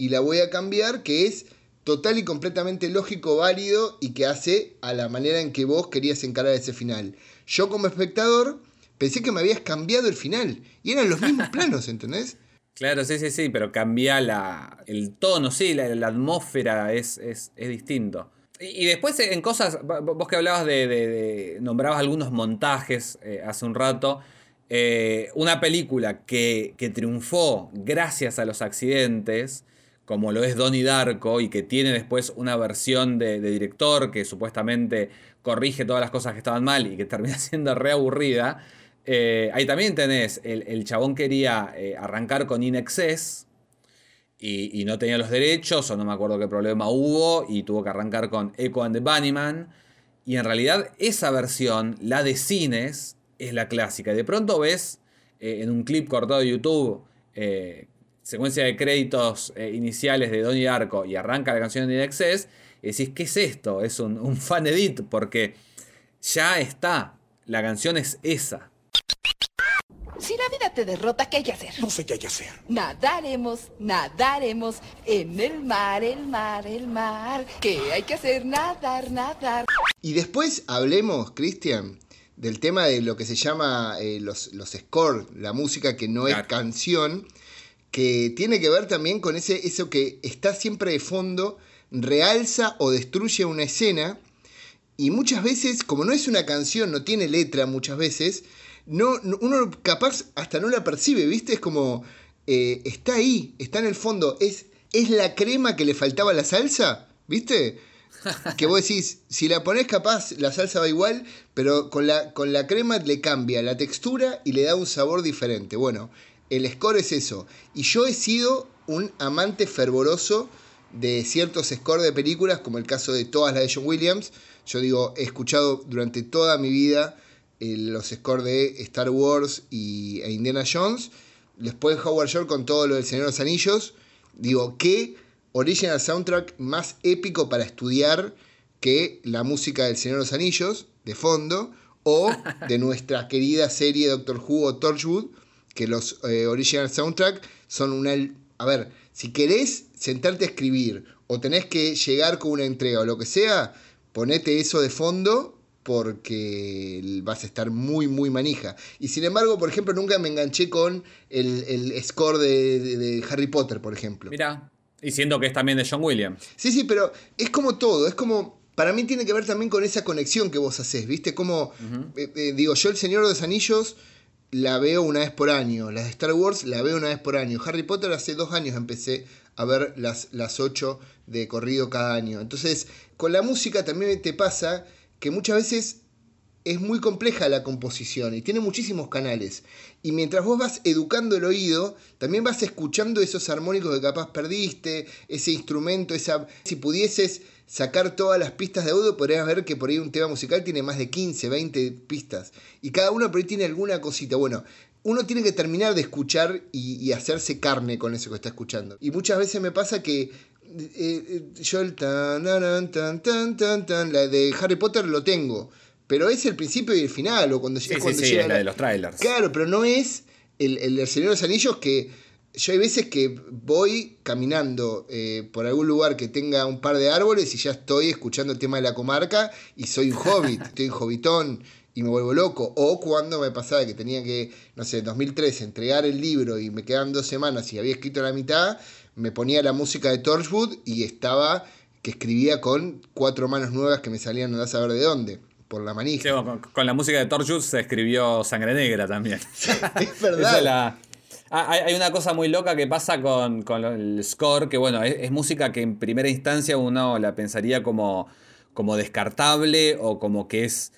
y la voy a cambiar, que es total y completamente lógico, válido y que hace a la manera en que vos querías encarar ese final. Yo como espectador pensé que me habías cambiado el final y eran los mismos planos, ¿entendés? Claro, sí, sí, sí, pero cambia la, el tono, sí, la, la atmósfera es, es, es distinto. Y, y, después en cosas, vos que hablabas de, de, de nombrabas algunos montajes eh, hace un rato, eh, una película que, que triunfó gracias a los accidentes, como lo es Donnie Darko y que tiene después una versión de, director que supuestamente corrige todas las cosas que estaban mal y que termina siendo reaburrida. Eh, ahí también tenés, el, el chabón quería eh, arrancar con In y, y, no tenía los derechos o no me acuerdo qué problema hubo y tuvo que arrancar con Echo and the Bunnyman. Y en realidad esa versión, la de cines, es la clásica. De pronto ves eh, en un clip cortado de YouTube secuencia de créditos eh, iniciales de Donnie Darko y arranca la canción de Excess, y decís, ¿qué es esto? Es un, un fan edit, porque ya está, la canción es esa. Si la vida te derrota, ¿qué hay que hacer? No sé qué hay que hacer. Nadaremos, nadaremos en el mar, el mar, el mar. ¿Qué hay que hacer? Nadar, nadar. Y después hablemos, Cristian, del tema de lo que se llama eh, los, los scores, la música que no claro. es canción que tiene que ver también con ese, eso que está siempre de fondo, realza o destruye una escena, y muchas veces, como no es una canción, no tiene letra muchas veces, no, uno capaz hasta no la percibe, ¿viste? Es como, eh, está ahí, está en el fondo, es, es la crema que le faltaba a la salsa, ¿viste? que vos decís, si la pones capaz, la salsa va igual, pero con la, con la crema le cambia la textura y le da un sabor diferente. Bueno, el score es eso. Y yo he sido un amante fervoroso de ciertos scores de películas, como el caso de todas las de John Williams. Yo digo, he escuchado durante toda mi vida eh, los scores de Star Wars y, e Indiana Jones. Después Howard Shore con todo lo del Señor de los Anillos. Digo, qué original soundtrack más épico para estudiar que la música del Señor de los Anillos, de fondo, o de nuestra querida serie Doctor Who o Torchwood, que los eh, original soundtrack son una a ver, si querés sentarte a escribir o tenés que llegar con una entrega o lo que sea, ponete eso de fondo porque vas a estar muy, muy manija. Y sin embargo, por ejemplo, nunca me enganché con el, el score de, de, Harry Potter, por ejemplo. Mira, y siendo que es también de John Williams. Sí, sí, pero es como todo, es como... Para mí tiene que ver también con esa conexión que vos haces, ¿viste? Como, eh, eh, digo, yo El Señor de los Anillos la veo una vez por año. Las de Star Wars la veo una vez por año. Harry Potter hace dos años empecé a ver las, las ocho de corrido cada año. Entonces, con la música también te pasa que muchas veces es muy compleja la composición y tiene muchísimos canales. Y mientras vos vas educando el oído, también vas escuchando esos armónicos que capaz perdiste, ese instrumento, esa... Si pudieses sacar todas las pistas de audio, podrías ver que por ahí un tema musical tiene más de 15, 20 pistas. Y cada uno por ahí tiene alguna cosita. Bueno, uno tiene que terminar de escuchar y, hacerse carne con eso que está escuchando. Y muchas veces me pasa que eh, eh, yo el tan, tan, tan, tan, tan, la de Harry Potter lo tengo. Pero es el principio y el final, o cuando, sí, cuando sí, llega. la de los trailers. Claro, pero no es el, el, Señor de los Anillos que yo hay veces que voy caminando eh, por algún lugar que tenga un par de árboles y ya estoy escuchando el tema de la comarca y soy un hobbit, estoy en hobbitón y me vuelvo loco. O cuando me pasaba que tenía que, no sé, en 2003 entregar el libro y me quedaban dos semanas y había escrito la mitad, me ponía la música de Torchwood y estaba que escribía con cuatro manos nuevas que me salían a saber de dónde por la manija. con, la música de Torchwood se escribió Sangre Negra también. es verdad. Ah, hay, una cosa muy loca que pasa con, el score, que bueno, es, música que en primera instancia uno la pensaría como, como descartable o como que es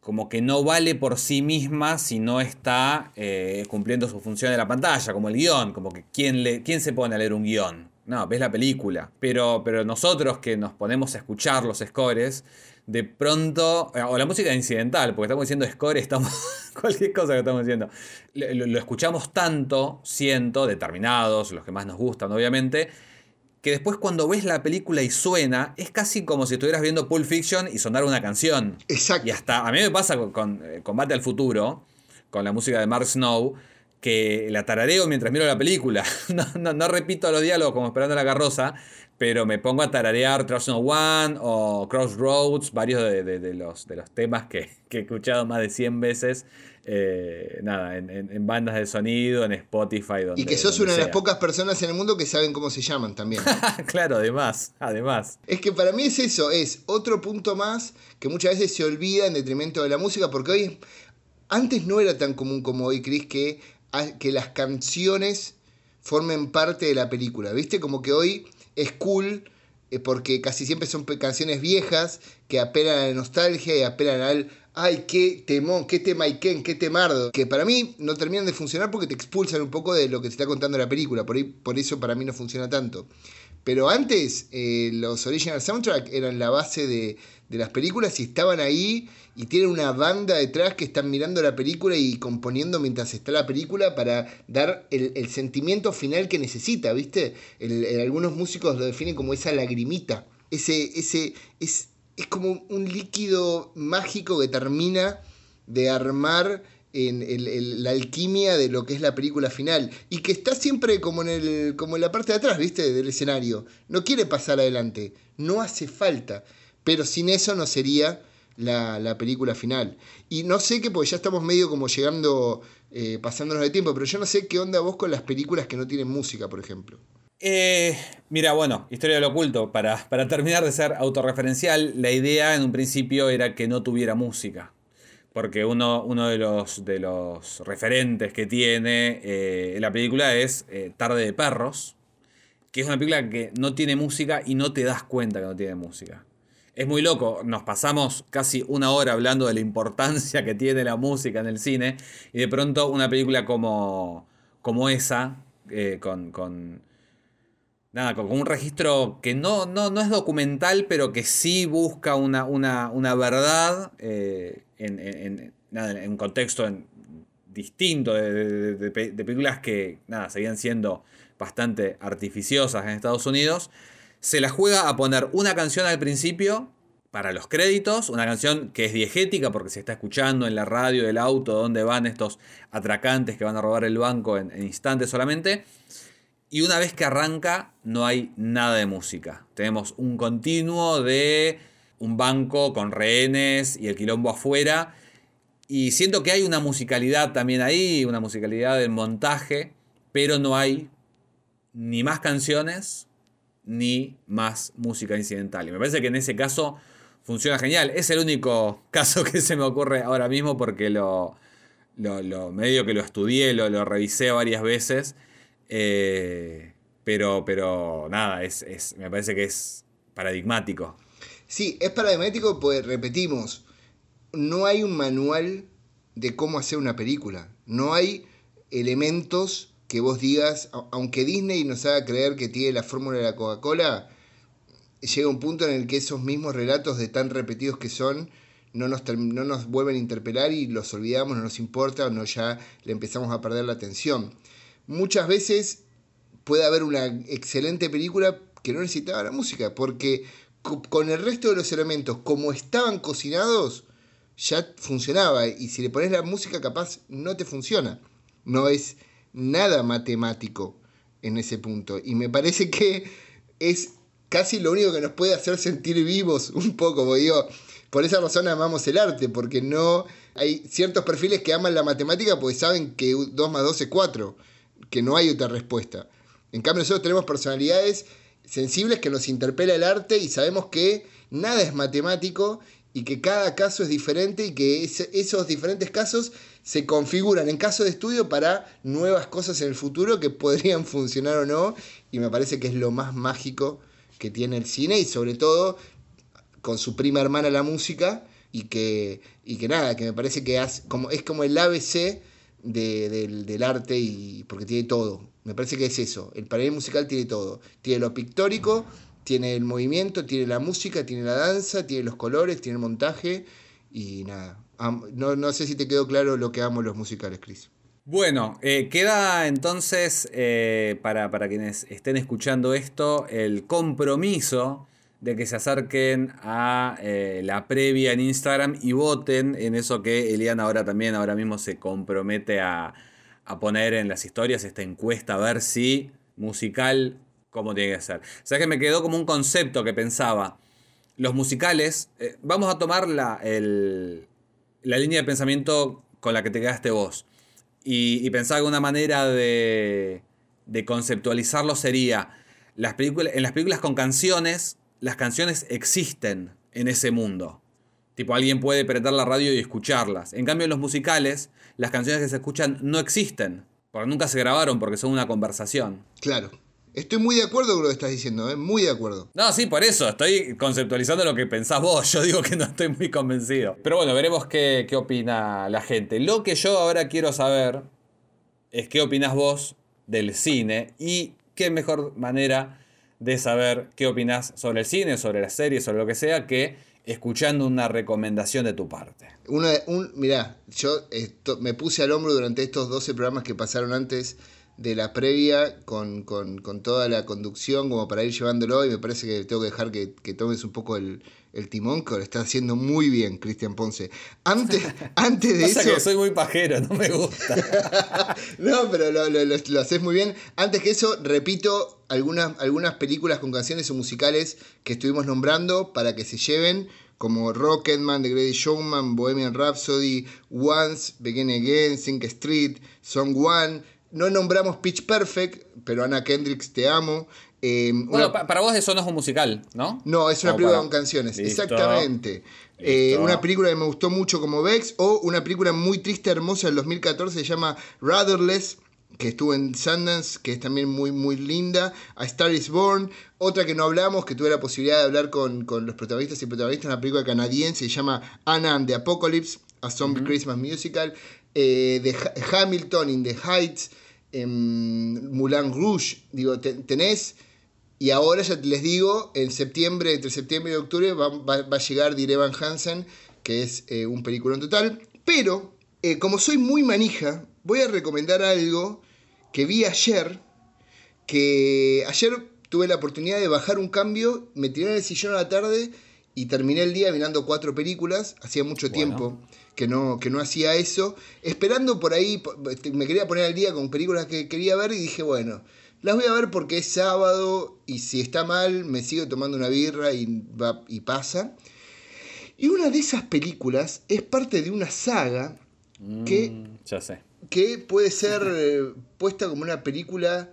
como que no vale por sí misma si no está eh, cumpliendo su función en la pantalla, como el guion, como que ¿quién, le, quién se pone a leer un guion. No, ves la película. Pero, pero nosotros que nos ponemos a escuchar los scores, de pronto, eh, o la música incidental, porque estamos diciendo score, estamos, cualquier cosa que estamos diciendo, lo, escuchamos tanto, siento, determinados, los que más nos gustan, obviamente, que después cuando ves la película y suena, es casi como si estuvieras viendo Pulp Fiction y sonara una canción. Exacto. Y hasta, a mí me pasa con, eh, Combate al Futuro, con la música de Mark Snow, que la tarareo mientras miro la película. No, no, repito los diálogos como esperando la carroza, pero me pongo a tararear Trust No One o Crossroads, varios de, los, de los temas que, he escuchado más de 100 veces. Eh, nada, en, bandas de sonido, en Spotify. Donde, y que sos una de las pocas personas en el mundo que saben cómo se llaman también. claro, además, además. Es que para mí es eso, es otro punto más que muchas veces se olvida en detrimento de la música, porque hoy, antes no era tan común como hoy, Chris, que, que las canciones formen parte de la película, ¿viste? Como que hoy es cool eh, porque casi siempre son canciones viejas que apelan a la nostalgia y apelan al ay, qué temón, qué tema y qué, temardo, que para mí no terminan de funcionar porque te expulsan un poco de lo que te está contando la película, por, por eso para mí no funciona tanto. Pero antes eh, los original soundtrack eran la base de, de las películas y estaban ahí y tienen una banda detrás que están mirando la película y componiendo mientras está la película para dar el, sentimiento final que necesita, ¿viste? algunos músicos lo definen como esa lagrimita, ese, ese, es, es como un líquido mágico que termina de armar en la alquimia de lo que es la película final y que está siempre como en, el, como en la parte de atrás, ¿viste? Del escenario. No quiere pasar adelante, no hace falta pero sin eso no sería la, película final. Y no sé qué, porque ya estamos medio como llegando, eh, pasándonos de tiempo, pero yo no sé qué onda vos con las películas que no tienen música, por ejemplo. Eh, mira, bueno, Historia del Oculto, para, para terminar de ser autorreferencial, la idea en un principio era que no tuviera música porque uno, de, los, referentes que tiene eh, la película es Tarde de Perros, que es una película que no tiene música y no te das cuenta que no tiene música es muy loco. Nos pasamos casi una hora hablando de la importancia que tiene la música en el cine. Y de pronto una película como, como esa, eh, con, nada, con, un registro que no, no, no, es documental, pero que sí busca una, una, verdad eh, en, un contexto distinto de, películas que nada, seguían siendo bastante artificiosas en Estados Unidos se la juega a poner una canción al principio para los créditos, una canción que es diegética porque se está escuchando en la radio del auto donde van estos atracantes que van a robar el banco en, instantes solamente. Y una vez que arranca, no hay nada de música. Tenemos un continuo de un banco con rehenes y el quilombo afuera. Y siento que hay una musicalidad también ahí, una musicalidad del montaje, pero no hay ni más canciones ni más música incidental. Y me parece que en ese caso funciona genial. Es el único caso que se me ocurre ahora mismo porque lo, medio que lo estudié, lo, lo revisé varias veces. Eh, pero, pero nada, es, es, me parece que es paradigmático. Sí, es paradigmático pues repetimos, no hay un manual de cómo hacer una película. No hay elementos que vos digas, aunque Disney nos haga creer que tiene la fórmula de la Coca-Cola, llega un punto en el que esos mismos relatos de tan repetidos que son, no nos, no nos vuelven a interpelar y los olvidamos, no nos importa, o no ya le empezamos a perder la atención. Muchas veces puede haber una excelente película que no necesitaba la música, porque con el resto de los elementos, como estaban cocinados, ya funcionaba. Y si le pones la música, capaz no te funciona. No es nada matemático en ese punto. Y me parece que es casi lo único que nos puede hacer sentir vivos un poco. digo, por esa razón amamos el arte, porque no hay ciertos perfiles que aman la matemática porque saben que 2 más 2 es 4, que no hay otra respuesta. En cambio, nosotros tenemos personalidades sensibles que nos interpela el arte y sabemos que nada es matemático y que cada caso es diferente y que esos diferentes casos se configuran en caso de estudio para nuevas cosas en el futuro que podrían funcionar o no y me parece que es lo más mágico que tiene el cine y sobre todo con su prima hermana la música y que, y que nada, que me parece que como, es como el ABC del, del arte y porque tiene todo me parece que es eso. El panel musical tiene todo. Tiene lo pictórico, tiene el movimiento, tiene la música, tiene la danza, tiene los colores, tiene el montaje y nada. No, no sé si te quedó claro lo que amo los musicales, Chris. Bueno, eh, queda entonces eh, para, quienes estén escuchando esto el compromiso de que se acerquen a eh, la previa en Instagram y voten en eso que Eliana ahora también ahora mismo se compromete a, a poner en las historias esta encuesta a ver si musical, cómo tiene que ser. O sea que me quedó como un concepto que pensaba. Los musicales, eh, vamos a tomar la, la línea de pensamiento con la que te quedaste vos. Y, pensar que una manera de, conceptualizarlo sería, las películas, en las películas con canciones, las canciones existen en ese mundo. Tipo, alguien puede prender la radio y escucharlas. En cambio, en los musicales, las canciones que se escuchan no existen. Porque nunca se grabaron, porque son una conversación. Claro. Estoy muy de acuerdo con lo que estás diciendo, ¿eh? muy de acuerdo. No, sí, por eso. Estoy conceptualizando lo que pensás vos. Yo digo que no estoy muy convencido. Pero bueno, veremos qué, qué opina la gente. Lo que yo ahora quiero saber es qué opinas vos del cine y qué mejor manera de saber qué opinas sobre el cine, sobre las series, sobre lo que sea, que escuchando una recomendación de tu parte. Una, un, mirá, yo me puse al hombro durante estos 12 programas que pasaron antes de la previa con, toda la conducción como para ir llevándolo y me parece que tengo que dejar que, tomes un poco el, timón que lo está haciendo muy bien Cristian Ponce. Antes, antes de eso... que soy muy pajero, no me gusta. no, pero lo, lo, haces muy bien. Antes que eso, repito algunas, algunas películas con canciones o musicales que estuvimos nombrando para que se lleven como Rocketman, The Great Showman, Bohemian Rhapsody, Once, Begin Again, Sing Street, Song One, no nombramos Pitch Perfect, pero Ana Kendricks, te amo. Eh, bueno, para vos eso no es un musical, ¿no? No, es una película con canciones, exactamente. Eh, una película que me gustó mucho como Vex, o una película muy triste, hermosa del 2014, se llama Ratherless, que estuvo en Sundance, que es también muy, muy linda. A Star is Born, otra que no hablamos, que tuve la posibilidad de hablar con, los protagonistas y protagonistas, una película canadiense, se llama Anna and the Apocalypse, a Zombie Christmas Musical. Eh, de Hamilton in the Heights, en Moulin Rouge, digo, tenés, y ahora ya les digo, en septiembre, entre septiembre y octubre va, a llegar Dire Van Hansen, que es eh, un película en total, pero eh, como soy muy manija, voy a recomendar algo que vi ayer, que ayer tuve la oportunidad de bajar un cambio, me tiré en el sillón a la tarde y terminé el día mirando cuatro películas, hacía mucho tiempo que no, que no hacía eso, esperando por ahí, me quería poner al día con películas que quería ver y dije, bueno, las voy a ver porque es sábado y si está mal me sigo tomando una birra y, va, y pasa. Y una de esas películas es parte de una saga que, Mm, ya sé. que puede ser eh, puesta como una película,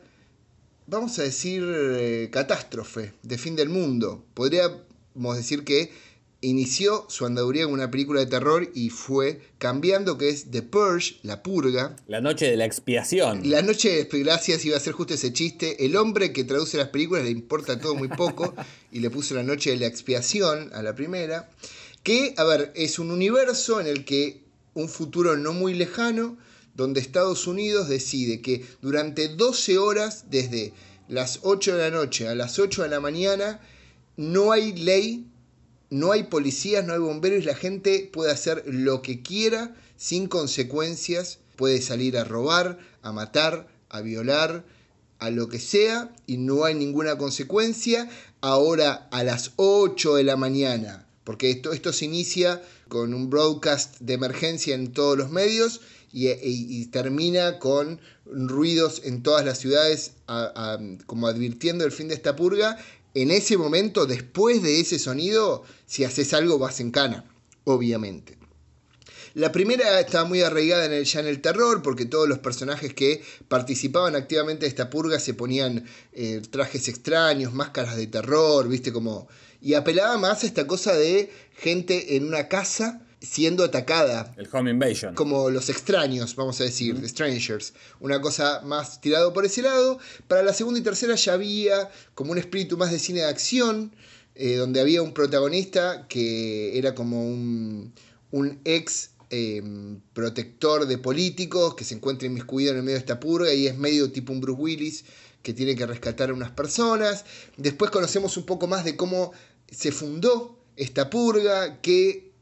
vamos a decir, eh, catástrofe, de fin del mundo. Podríamos decir que inició su andaduría como una película de terror y fue cambiando, que es The Purge, La Purga. La noche de la expiación. La noche de gracias iba a ser justo ese chiste. El hombre que traduce las películas le importa todo muy poco y le puso la noche de la expiación a la primera. Que, a ver, es un universo en el que un futuro no muy lejano, donde Estados Unidos decide que durante 12 horas, desde las 8 de la noche a las 8 de la mañana, no hay ley, no hay policías, no hay bomberos y la gente puede hacer lo que quiera sin consecuencias. Puede salir a robar, a matar, a violar, a lo que sea y no hay ninguna consecuencia. Ahora a las 8 de la mañana, porque esto, esto se inicia con un broadcast de emergencia en todos los medios y, y- y termina con ruidos en todas las ciudades a- como advirtiendo el fin de esta purga. En ese momento, después de ese sonido, si haces algo vas en cana, obviamente. La primera estaba muy arraigada en el, ya en el terror, porque todos los personajes que participaban activamente de esta purga se ponían eh, trajes extraños, máscaras de terror, viste como... Y apelaba más a esta cosa de gente en una casa siendo atacada, El home invasion. como los extraños, vamos a decir, the strangers. Una cosa más tirado por ese lado. Para la segunda y tercera ya había como un espíritu más de cine de acción, eh, donde había un protagonista que era como un, un ex eh, protector de políticos que se encuentra inmiscuido en el medio de esta purga y es medio tipo un Bruce Willis que tiene que rescatar a unas personas. Después conocemos un poco más de cómo se fundó esta purga, que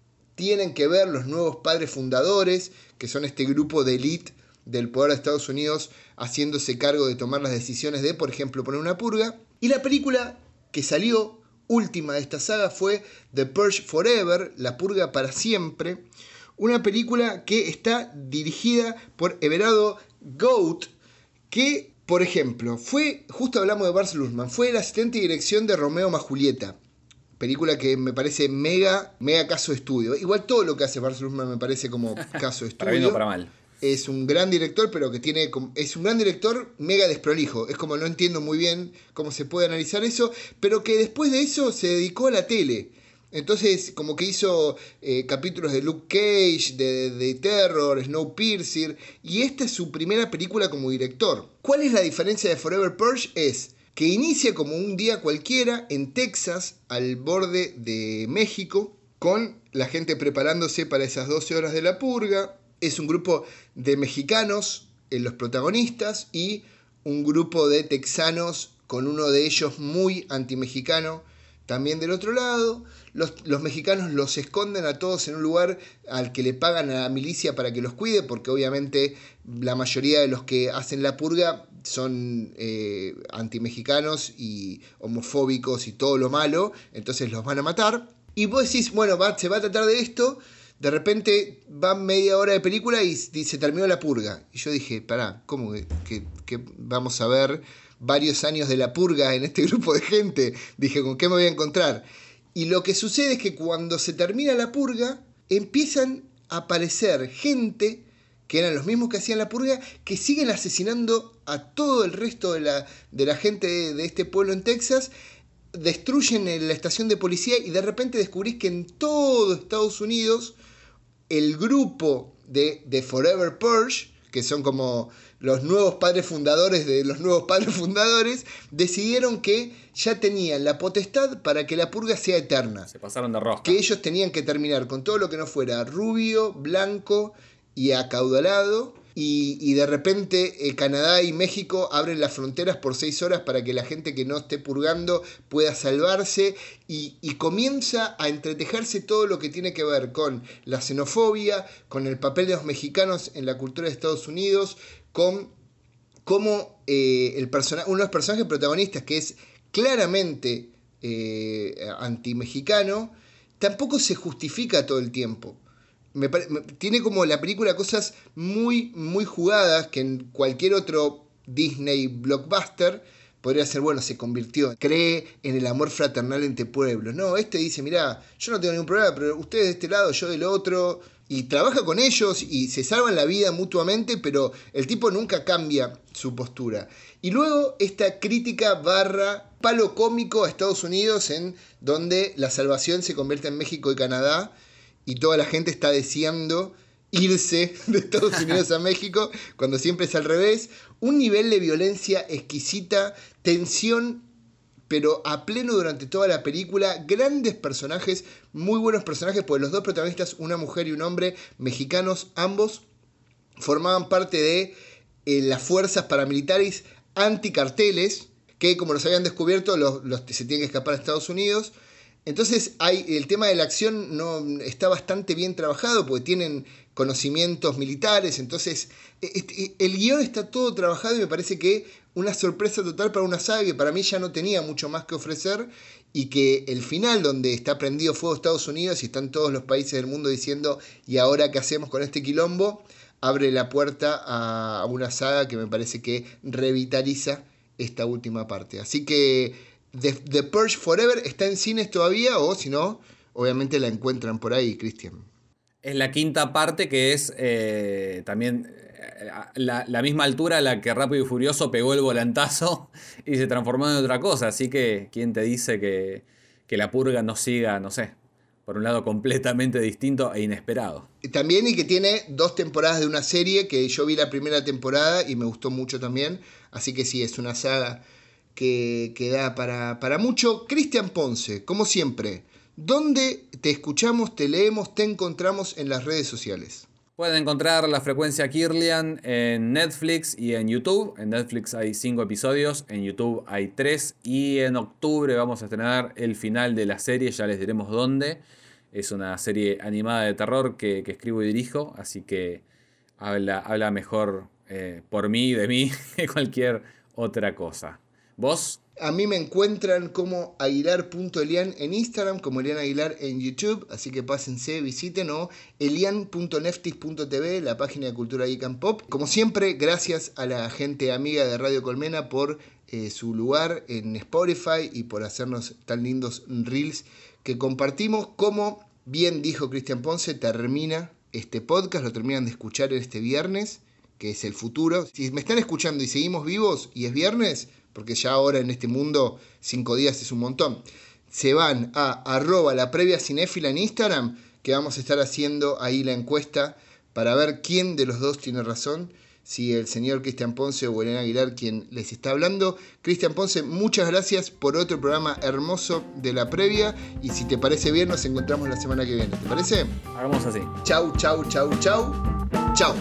tienen que ver los nuevos padres fundadores, que son este grupo de élite del poder de Estados Unidos haciéndose cargo de tomar las decisiones de, por ejemplo, poner una purga. Y la película que salió última de esta saga fue The Purge Forever, La Purga para Siempre, una película que está dirigida por Everardo Goat, que, por ejemplo, fue, justo hablamos de Bars Luhrmann, fue el asistente de dirección de Romeo más Julieta. Película que me parece mega, mega caso de estudio. Igual todo lo que hace Bars Luhrmann me parece como caso de Para bien o estudio. para mal. Es un gran director, pero que tiene. Es un gran director mega desprolijo. Es como no entiendo muy bien cómo se puede analizar eso. Pero que después de eso se dedicó a la tele. Entonces, como que hizo eh, capítulos de Luke Cage, de, de Terror, Snowpiercer. Y esta es su primera película como director. ¿Cuál es la diferencia de Forever Purge? Es que inicia como un día cualquiera en Texas, al borde de México, con la gente preparándose para esas 12 horas de la purga. Es un grupo de mexicanos, en los protagonistas, y un grupo de texanos con uno de ellos muy antimexicano también del otro lado. Los, los mexicanos los esconden a todos en un lugar al que le pagan a la milicia para que los cuide, porque obviamente la mayoría de los que hacen la purga son eh, antimexicanos y homofóbicos y todo lo malo, entonces los van a matar. Y vos decís, bueno, se va a tratar de esto, de repente va media hora de película y se terminó la purga. Y yo dije, pará, ¿cómo que- que vamos a ver varios años de la purga en este grupo de gente? Dije, ¿con qué me voy a encontrar? Y lo que sucede es que cuando se termina la purga, empiezan a aparecer gente que eran los mismos que hacían la purga, que siguen asesinando a todo el resto de la, de la gente de, de este pueblo en Texas, destruyen la estación de policía y de repente descubrís que en todo Estados Unidos el grupo de, de Forever Purge, que son como los nuevos padres fundadores de los nuevos padres fundadores, decidieron que ya tenían la potestad para que la purga sea eterna Se pasaron de rosca. que ellos tenían que terminar con todo lo que no fuera rubio, blanco y acaudalado. Y, y de repente eh, Canadá y México abren las fronteras por seis horas para que la gente que no esté purgando pueda salvarse. Y, y comienza a entretejerse todo lo que tiene que ver con la xenofobia, con el papel de los mexicanos en la cultura de Estados Unidos, con cómo eh, el uno de los personajes protagonistas, que es claramente eh, anti-mexicano, tampoco se justifica todo el tiempo. Tiene como la película cosas muy, muy jugadas que en cualquier otro Disney blockbuster, podría ser, bueno, se convirtió, cree en el amor fraternal entre pueblos. No, este dice, mira, yo no tengo ningún problema, pero ustedes de este lado, yo del otro, y trabaja con ellos y se salvan la vida mutuamente, pero el tipo nunca cambia su postura. Y luego esta crítica barra palo cómico a Estados Unidos en donde la salvación se convierte en México y Canadá y toda la gente está deseando irse de Estados Unidos a México cuando siempre es al revés. Un nivel de violencia exquisita, tensión pero a pleno durante toda la película, grandes personajes, muy buenos personajes, pues los dos protagonistas, una mujer y un hombre, mexicanos ambos, formaban parte de eh, las fuerzas paramilitares anticarteles, que como los habían descubierto, los, se tienen que escapar a Estados Unidos. Entonces hay, el tema de la acción no, está bastante bien trabajado porque tienen conocimientos militares, entonces e, e, el guion está todo trabajado y me parece que una sorpresa total para una saga que para mí ya no tenía mucho más que ofrecer y que el final donde está prendido fuego Estados Unidos y están todos los países del mundo diciendo ¿y ahora qué hacemos con este quilombo? abre la puerta a una saga que me parece que revitaliza esta última parte. Así que The, Purge Forever está en cines todavía o si no, obviamente la encuentran por ahí, Cristian. Es la quinta parte que es eh, también eh, la, misma altura a la que Rápido y Furioso pegó el volantazo y se transformó en otra cosa. Así que, ¿quién te dice que, que la purga no siga, no sé, por un lado completamente distinto e inesperado? También y que tiene dos temporadas de una serie que yo vi la primera temporada y me gustó mucho también. Así que sí, es una saga que, que da para, para mucho. Cristian Ponce, como siempre, ¿dónde te escuchamos, te leemos, te encontramos en las redes sociales? Pueden encontrar la frecuencia Kirlian en Netflix y en YouTube. En Netflix hay cinco episodios, en YouTube hay tres y en octubre vamos a estrenar el final de la serie, ya les diremos dónde. Es una serie animada de terror que, escribo y dirijo, así que habla, habla mejor eh, por mí de mí que cualquier otra cosa. A mí me encuentran como aguilar.elian en Instagram, como Elian Aguilar en YouTube, así que pásense, visiten o elian.neftis.tv, la página de Cultura Geek Pop. Como siempre, gracias a la gente amiga de Radio Colmena por eh, su lugar en Spotify y por hacernos tan lindos reels que compartimos. Como bien dijo Cristian Ponce, termina este podcast, lo terminan de escuchar este viernes que es el futuro. Si me están escuchando y seguimos vivos y es viernes, porque ya ahora en este mundo cinco días es un montón, se van a arroba la previa cinéfila en Instagram, que vamos a estar haciendo ahí la encuesta para ver quién de los dos tiene razón, si el señor Cristian Ponce o Elena Aguilar quien les está hablando. Cristian Ponce, muchas gracias por otro programa hermoso de la previa y si te parece bien nos encontramos la semana que viene, ¿te parece? Hagamos así. Chau, chau, chau, chau. Chau.